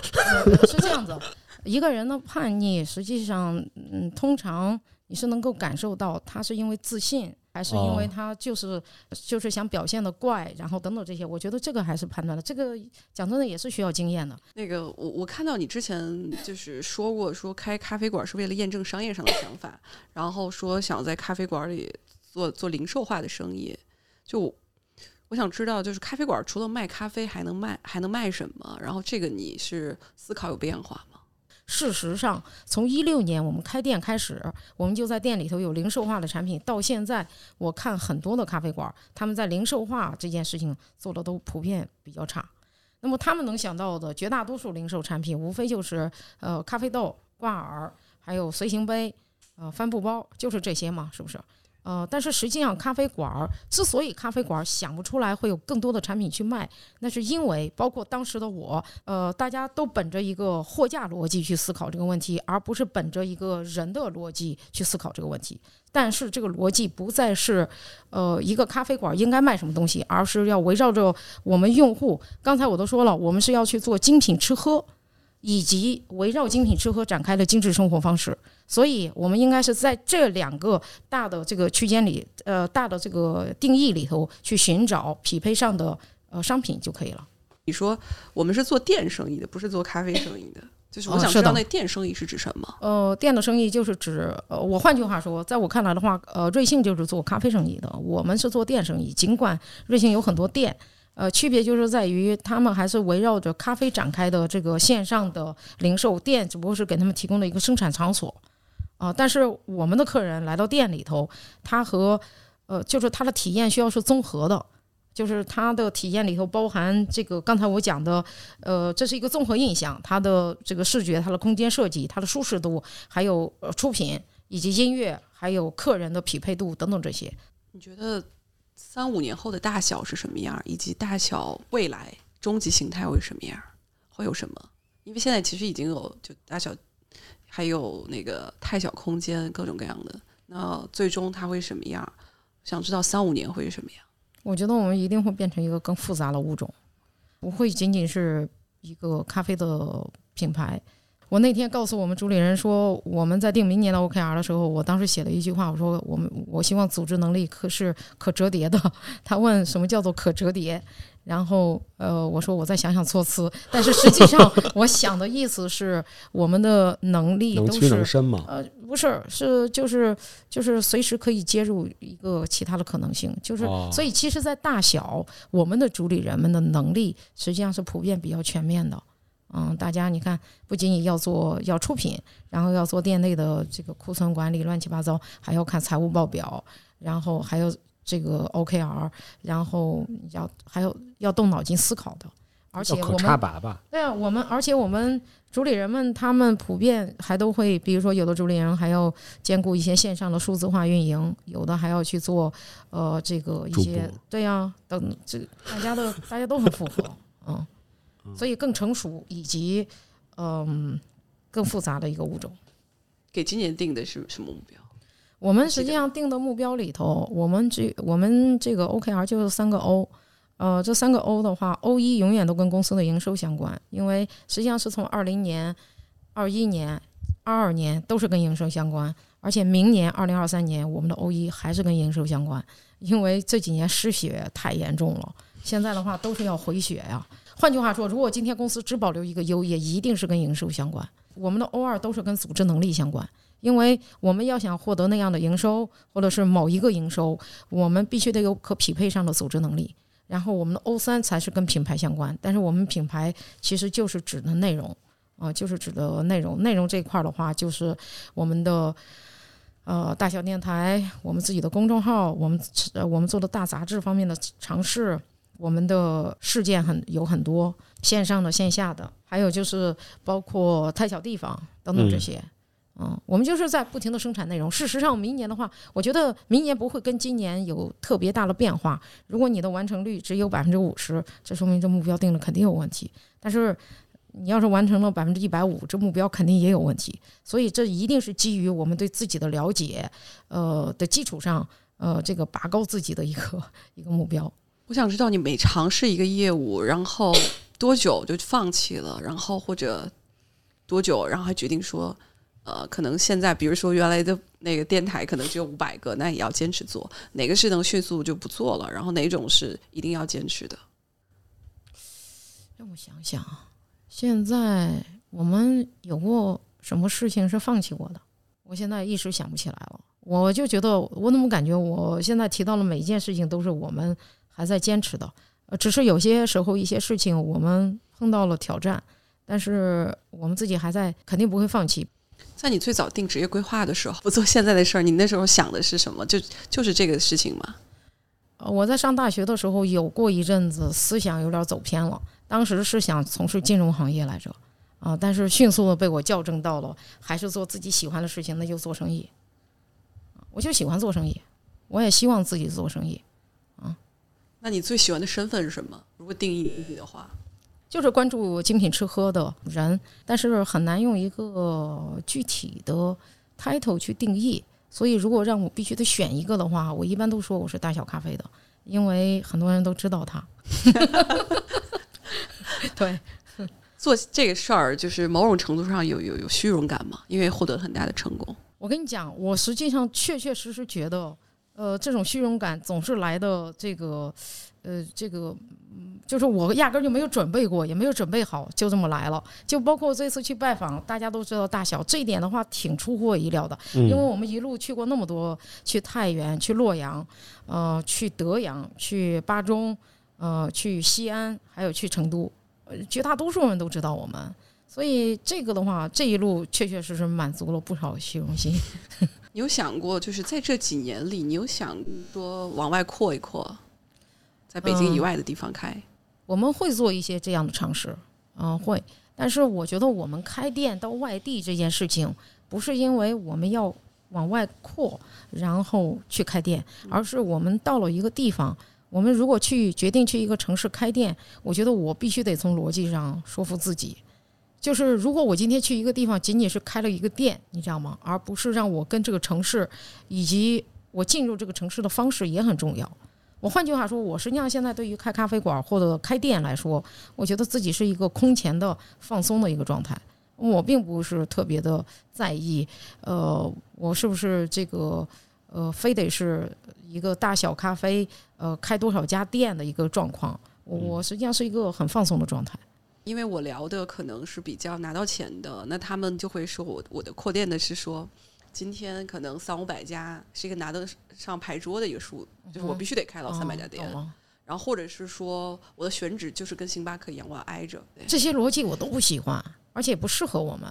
呃 是这样子，一个人的叛逆，实际上，嗯，通常你是能够感受到他是因为自信，还是因为哦他就是、就是想表现的怪，然后等等这些，我觉得这个还是判断的。这个讲真的也是需要经验的。那个我我看到你之前就是说过，说开咖啡馆是为了验证商业上的想法，然后说想在咖啡馆里做做零售化的生意。就我想知道，就是咖啡馆除了卖咖啡，还能卖还能卖什么？然后这个你是思考有变化吗？事实上，从一六年我们开店开始，我们就在店里头有零售化的产品。到现在，我看很多的咖啡馆，他们在零售化这件事情做的都普遍比较差。那么他们能想到的绝大多数零售产品，无非就是呃咖啡豆、挂耳，还有随行杯、呃帆布包，就是这些嘛，是不是？呃，但是实际上，咖啡馆儿之所以咖啡馆儿想不出来会有更多的产品去卖，那是因为包括当时的我，呃，大家都本着一个货架逻辑去思考这个问题，而不是本着一个人的逻辑去思考这个问题。但是这个逻辑不再是，呃，一个咖啡馆应该卖什么东西，而是要围绕着我们用户。刚才我都说了，我们是要去做精品吃喝，以及围绕精品吃喝展开的精致生活方式。所以，我们应该是在这两个大的这个区间里，呃，大的这个定义里头去寻找匹配上的呃商品就可以了。你说我们是做店生意的，不是做咖啡生意的，就是我想知道那店生意是指什么？呃，店的生意就是指，呃，我换句话说，在我看来的话，呃，瑞幸就是做咖啡生意的，我们是做店生意。尽管瑞幸有很多店，呃，区别就是在于他们还是围绕着咖啡展开的这个线上的零售店，只不过是给他们提供了一个生产场所，啊、但是我们的客人来到店里头，他和呃，就是他的体验需要是综合的。就是他的体验里头包含这个刚才我讲的，呃，这是一个综合印象，他的这个视觉、它的空间设计、它的舒适度，还有出品以及音乐，还有客人的匹配度等等这些。你觉得三五年后的大小是什么样，以及大小未来终极形态会是什么样？会有什么？因为现在其实已经有就大小，还有那个太小空间，各种各样的。那最终它会什么样？想知道三五年会是什么样？我觉得我们一定会变成一个更复杂的物种，不会仅仅是一个咖啡的品牌。我那天告诉我们主理人说，我们在定明年的 OKR 的时候，我当时写了一句话，我说我们我希望组织能力可是可折叠的。他问什么叫做可折叠，然后呃我说我再想想措辞，但是实际上我想的意思是我们的能力都是能伸嘛？呃，不是，是就是就是随时可以接入一个其他的可能性，就是、哦所以其实，在大小，我们的主理人们的能力实际上是普遍比较全面的。嗯，大家你看，不仅仅要做要出品，然后要做店内的这个库存管理，乱七八糟，还要看财务报表，然后还有这个 OKR，然后要还有要动脑筋思考的，而且我们？对啊，我们而且我们主理人们他们普遍还都会，比如说有的主理人还要兼顾一些线上的数字化运营，有的还要去做呃这个一些对呀、等这个大家的大家都很符合，嗯，所以更成熟以及嗯更复杂的一个物种。给今年定的是什么目标？我们实际上定的目标里头，我们这我们这个 OKR 就是三个 O，呃，这三个 O 的话，O 一永远都跟公司的营收相关，因为实际上是从二零年、二一年、二二年都是跟营收相关，而且明年二零二三年我们的 O 一还是跟营收相关，因为这几年失血太严重了，现在的话都是要回血呀、换句话说，如果今天公司只保留一个优，也一定是跟营收相关。我们的 O 二都是跟组织能力相关。因为我们要想获得那样的营收，或者是某一个营收，我们必须得有可匹配上的组织能力。然后我们的 O 三才是跟品牌相关，但是我们品牌其实就是指的内容啊、就是指的内容。内容这一块的话，就是我们的呃大小电台，我们自己的公众号，我们呃我们做的大杂志方面的尝试，我们的事件很有很多，线上的、线下的，还有就是包括太小地方等等这些。嗯，我们就是在不停的生产内容。事实上，明年的话，我觉得明年不会跟今年有特别大的变化。如果你的完成率只有百分之五十，这说明这目标定的肯定有问题。但是你要是完成了百分之一百五，这目标肯定也有问题。所以这一定是基于我们对自己的了解，呃的基础上，呃这个拔高自己的一个一个目标。我想知道你每尝试一个业务，然后 多久就放弃了，然后或者多久，然后还决定说。呃，可能现在，比如说原来的那个电台可能只有五百个，那也要坚持做。哪个是能迅速就不做了？然后哪种是一定要坚持的？让我想想啊，现在我们有过什么事情是放弃过的？我现在一时想不起来了。我就觉得，我怎么感觉我现在提到的每一件事情都是我们还在坚持的，呃，只是有些时候一些事情我们碰到了挑战，但是我们自己还在，肯定不会放弃。在你最早定职业规划的时候，不做现在的事儿，你那时候想的是什么？就就是这个事情吗？呃，我在上大学的时候有过一阵子思想有点走偏了，当时是想从事金融行业来着，啊，但是迅速的被我校正到了，还是做自己喜欢的事情，那就做生意。我就喜欢做生意，我也希望自己做生意。啊，那你最喜欢的身份是什么？如果定义自己的话？就是关注精品吃喝的人，但是很难用一个具体的 title 去定义。所以，如果让我必须得选一个的话，我一般都说我是大小咖啡的，因为很多人都知道它。对，做这个事儿就是某种程度上有有有虚荣感嘛，因为获得了很大的成功。我跟你讲，我实际上确确实实觉得，呃，这种虚荣感总是来的这个。呃，这个，嗯，就是我压根就没有准备过，也没有准备好，就这么来了。就包括这次去拜访，大家都知道大小这一点的话，挺出乎我意料的。因为我们一路去过那么多，去太原、去洛阳，呃，去德阳、去巴中，呃，去西安，还有去成都，绝大多数人都知道我们。所以这个的话，这一路确确实实满足了不少虚荣心。你有想过，就是在这几年里，你有想多往外扩一扩？在北京以外的地方开，我们会做一些这样的尝试，嗯，会。但是我觉得我们开店到外地这件事情，不是因为我们要往外扩，然后去开店，而是我们到了一个地方，我们如果去决定去一个城市开店，我觉得我必须得从逻辑上说服自己，就是如果我今天去一个地方，仅仅是开了一个店，你知道吗？而不是让我跟这个城市以及我进入这个城市的方式也很重要。我换句话说，我实际上现在对于开咖啡馆或者开店来说，我觉得自己是一个空前的放松的一个状态。我并不是特别的在意，呃，我是不是这个呃，非得是一个大小咖啡，呃，开多少家店的一个状况。我实际上是一个很放松的状态。因为我聊的可能是比较拿到钱的，那他们就会说我我的扩店的是说。今天可能三五百家是一个拿得上牌桌的一个数，就是我必须得开到三百家店，然后或者是说我的选址就是跟星巴克一样，我要挨着。这些逻辑我都不喜欢，而且不适合我们。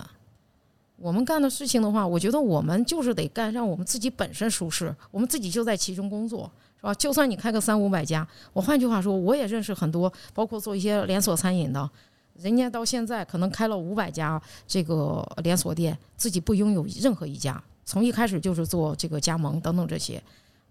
我们干的事情的话，我觉得我们就是得干让我们自己本身舒适，我们自己就在其中工作，是吧？就算你开个三五百家，我换句话说，我也认识很多，包括做一些连锁餐饮的，人家到现在可能开了五百家这个连锁店，自己不拥有任何一家。从一开始就是做这个加盟等等这些，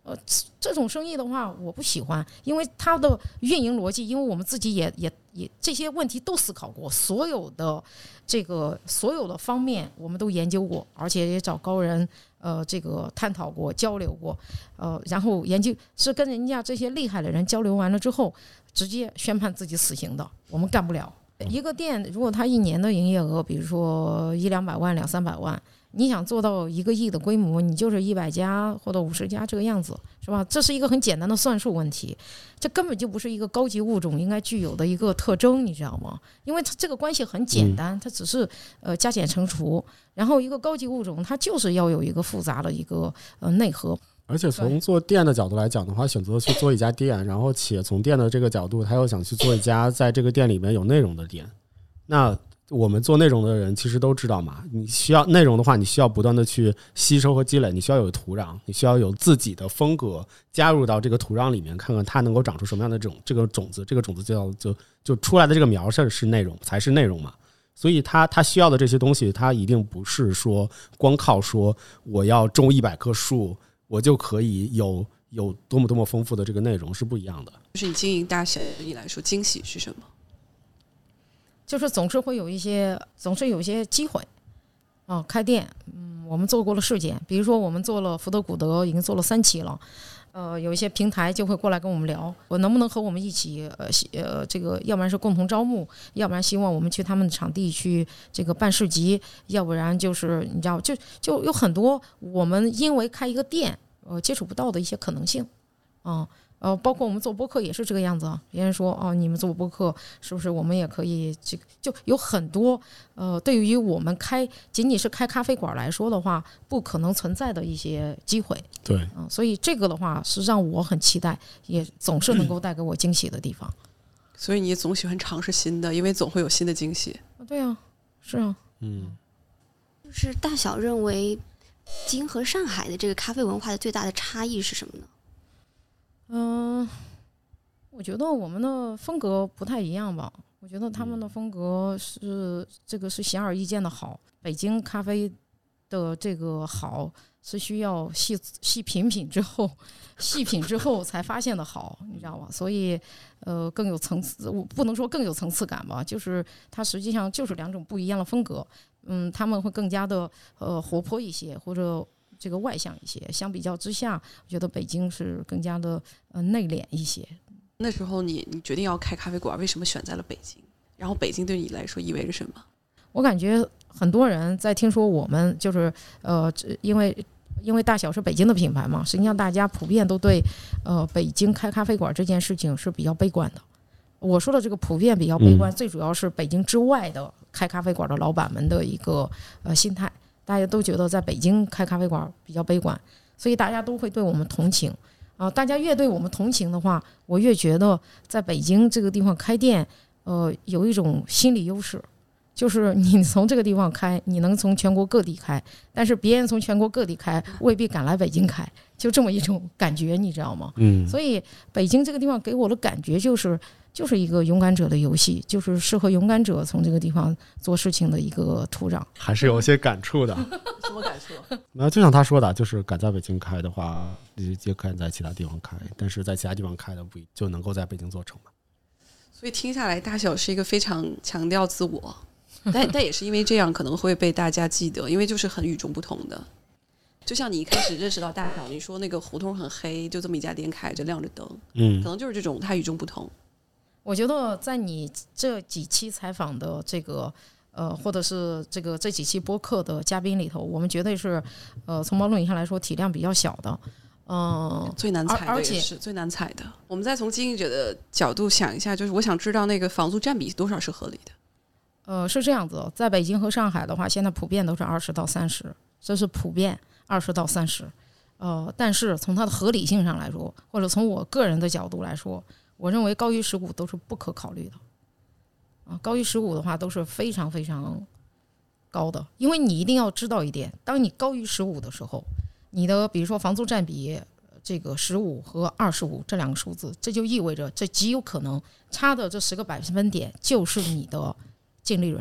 呃，这种生意的话，我不喜欢，因为它的运营逻辑，因为我们自己也也也这些问题都思考过，所有的这个所有的方面我们都研究过，而且也找高人呃这个探讨过交流过，呃，然后研究是跟人家这些厉害的人交流完了之后，直接宣判自己死刑的，我们干不了。一个店如果它一年的营业额，比如说一两百万、两三百万。你想做到一个亿的规模，你就是一百家或者五十家这个样子，是吧？这是一个很简单的算术问题，这根本就不是一个高级物种应该具有的一个特征，你知道吗？因为它这个关系很简单，它只是呃加减乘除，然后一个高级物种它就是要有一个复杂的一个呃内核。而且从做店的角度来讲的话，选择去做一家店，然后且从店的这个角度，他又想去做一家在这个店里面有内容的店，那。我们做内容的人其实都知道嘛，你需要内容的话，你需要不断的去吸收和积累，你需要有土壤，你需要有自己的风格加入到这个土壤里面，看看它能够长出什么样的这种这个种子，这个种子就叫就就出来的这个苗是是内容才是内容嘛。所以他他需要的这些东西，他一定不是说光靠说我要种一百棵树，我就可以有有多么多么丰富的这个内容是不一样的。就是你经营大小你来说，惊喜是什么？就是总是会有一些，总是有一些机会，啊，开店，嗯，我们做过了事件，比如说我们做了福德古德，已经做了三期了，呃，有一些平台就会过来跟我们聊，我能不能和我们一起，呃，呃，这个要不然是共同招募，要不然希望我们去他们的场地去这个办市集，要不然就是你知道，就就有很多我们因为开一个店，呃，接触不到的一些可能性，啊。包括我们做播客也是这个样子啊。别人说哦，你们做播客是不是我们也可以？这个就有很多呃，对于我们开仅仅是开咖啡馆来说的话，不可能存在的一些机会。对，嗯，所以这个的话是让我很期待，也总是能够带给我惊喜的地方。所以你总喜欢尝试新的，因为总会有新的惊喜。对啊，是啊，嗯，就是大小认为，京和上海的这个咖啡文化的最大的差异是什么呢？嗯，我觉得我们的风格不太一样吧。我觉得他们的风格是这个是显而易见的好。北京咖啡的这个好是需要细细品品之后，细品之后才发现的好，你知道吗？所以呃更有层次，我不能说更有层次感吧，就是它实际上就是两种不一样的风格。嗯，他们会更加的呃活泼一些，或者。这个外向一些，相比较之下，我觉得北京是更加的呃内敛一些。那时候你你决定要开咖啡馆，为什么选在了北京？然后北京对你来说意味着什么？我感觉很多人在听说我们就是呃，因为因为大小是北京的品牌嘛，实际上大家普遍都对呃北京开咖啡馆这件事情是比较悲观的。我说的这个普遍比较悲观，最主要是北京之外的开咖啡馆的老板们的一个呃心态。大家都觉得在北京开咖啡馆比较悲观，所以大家都会对我们同情啊。大家越对我们同情的话，我越觉得在北京这个地方开店，呃，有一种心理优势，就是你从这个地方开，你能从全国各地开，但是别人从全国各地开未必敢来北京开，就这么一种感觉，你知道吗？嗯。所以北京这个地方给我的感觉就是。就是一个勇敢者的游戏，就是适合勇敢者从这个地方做事情的一个土壤，还是有些感触的。什么感触？那就像他说的，就是敢在北京开的话，也可以在其他地方开，但是在其他地方开的不就能够在北京做成吗？所以听下来，大小是一个非常强调自我，但但也是因为这样可能会被大家记得，因为就是很与众不同的。就像你一开始认识到大小，你说那个胡同很黑，就这么一家店开着，亮着灯，嗯，可能就是这种它与众不同。我觉得在你这几期采访的这个呃，或者是这个这几期播客的嘉宾里头，我们绝对是呃，从某种意义上来说体量比较小的，嗯，最难踩的也是最难踩的。我们再从经营者的角度想一下，就是我想知道那个房租占比多少是合理的？呃，是这样子，在北京和上海的话，现在普遍都是二十到三十，这是普遍二十到三十。呃，但是从它的合理性上来说，或者从我个人的角度来说。我认为高于十五都是不可考虑的，啊，高于十五的话都是非常非常高的，因为你一定要知道一点，当你高于十五的时候，你的比如说房租占比这个十五和二十五这两个数字，这就意味着这极有可能差的这十个百分点就是你的净利润，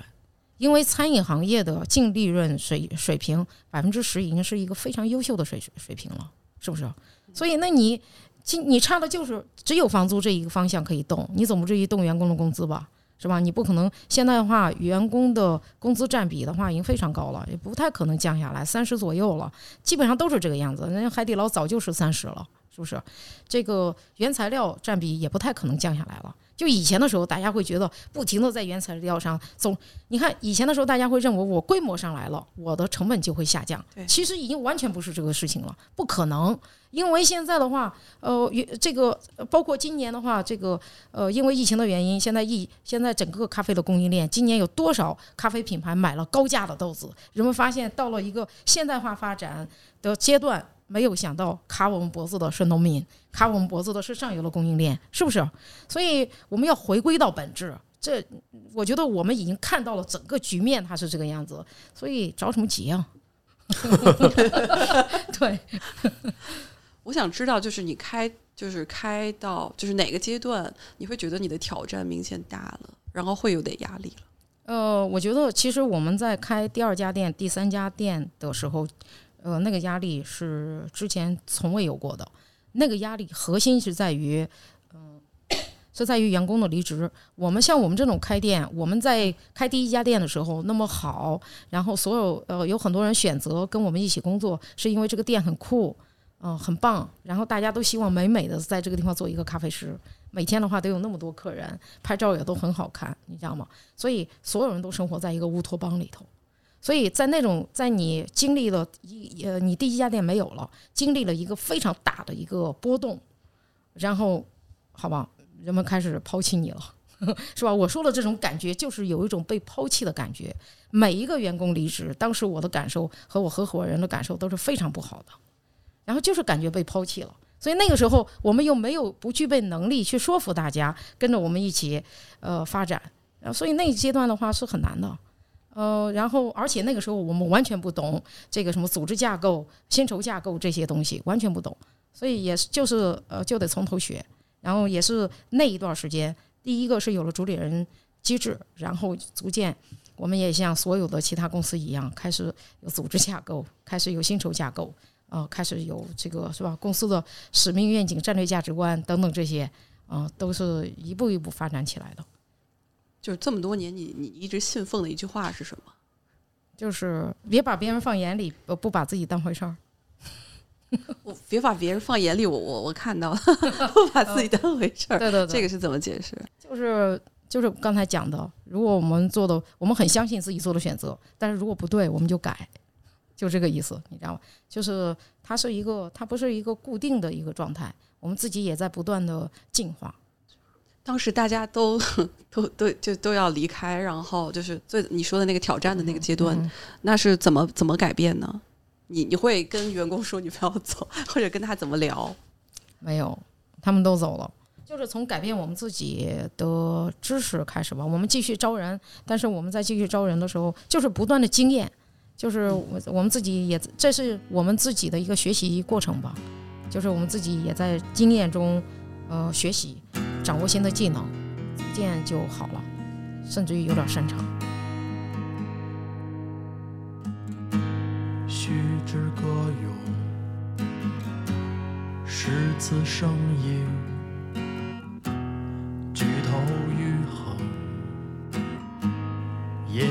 因为餐饮行业的净利润水水平百分之十已经是一个非常优秀的水水平了，是不是？所以那你。其你差的就是只有房租这一个方向可以动，你总不至于动员工的工资吧，是吧？你不可能现代化，员工的工资占比的话已经非常高了，也不太可能降下来，三十左右了，基本上都是这个样子。人家海底捞早就是三十了，是不是？这个原材料占比也不太可能降下来了。就以前的时候，大家会觉得不停的在原材料上总，你看以前的时候，大家会认为我规模上来了，我的成本就会下降。其实已经完全不是这个事情了，不可能。因为现在的话，呃，这个包括今年的话，这个呃，因为疫情的原因，现在疫现在整个咖啡的供应链，今年有多少咖啡品牌买了高价的豆子？人们发现到了一个现代化发展的阶段，没有想到卡我们脖子的是农民，卡我们脖子的是上游的供应链，是不是？所以我们要回归到本质。这我觉得我们已经看到了整个局面，它是这个样子，所以着什么急啊？对。我想知道，就是你开，就是开到，就是哪个阶段，你会觉得你的挑战明显大了，然后会有点压力了。呃，我觉得其实我们在开第二家店、第三家店的时候，呃，那个压力是之前从未有过的。那个压力核心是在于，嗯、是在于员工的离职。我们像我们这种开店，我们在开第一家店的时候那么好，然后所有呃有很多人选择跟我们一起工作，是因为这个店很酷，嗯、很棒，然后大家都希望美美的在这个地方做一个咖啡师。每天的话都有那么多客人，拍照也都很好看，你知道吗？所以所有人都生活在一个乌托邦里头。所以在那种在你经历了一呃你第一家店没有了，经历了一个非常大的一个波动，然后好吧，人们开始抛弃你了，是吧？我说的这种感觉就是有一种被抛弃的感觉。每一个员工离职，当时我的感受和我合伙人的感受都是非常不好的，然后就是感觉被抛弃了。所以那个时候，我们又没有不具备能力去说服大家跟着我们一起呃发展，所以那一阶段的话是很难的。呃，然后而且那个时候我们完全不懂这个什么组织架构、薪酬架构这些东西，完全不懂，所以也是就是呃就得从头学。然后也是那一段时间，第一个是有了主理人机制，然后逐渐我们也像所有的其他公司一样，开始有组织架构，开始有薪酬架构，呃，开始有这个是吧？公司的使命、愿景、战略价值观等等这些，啊、都是一步一步发展起来的。就是这么多年你你一直信奉的一句话是什么？就是别把别人放眼里，不不把自己当回事儿。我别把别人放眼里，我我我看到了，不把自己当回事儿。对对对，这个是怎么解释？就是就是刚才讲的，如果我们做的，我们很相信自己做的选择，但是如果不对，我们就改，就这个意思，你知道吗？就是它是一个，它不是一个固定的一个状态，我们自己也在不断的进化。当时大家都都都就都要离开，然后就是最你说的那个挑战的那个阶段，嗯那是怎么怎么改变呢？你你会跟员工说你不要走，或者跟他怎么聊？没有，他们都走了。就是从改变我们自己的知识开始吧，我们继续招人，但是我们在继续招人的时候，就是不断的经验，就是我我们自己也，这是我们自己的一个学习过程吧，就是我们自己也在经验中，呃，学习，掌握新的技能，逐渐就好了，甚至于有点擅长。须知歌咏，诗词声音，举头余衡，夜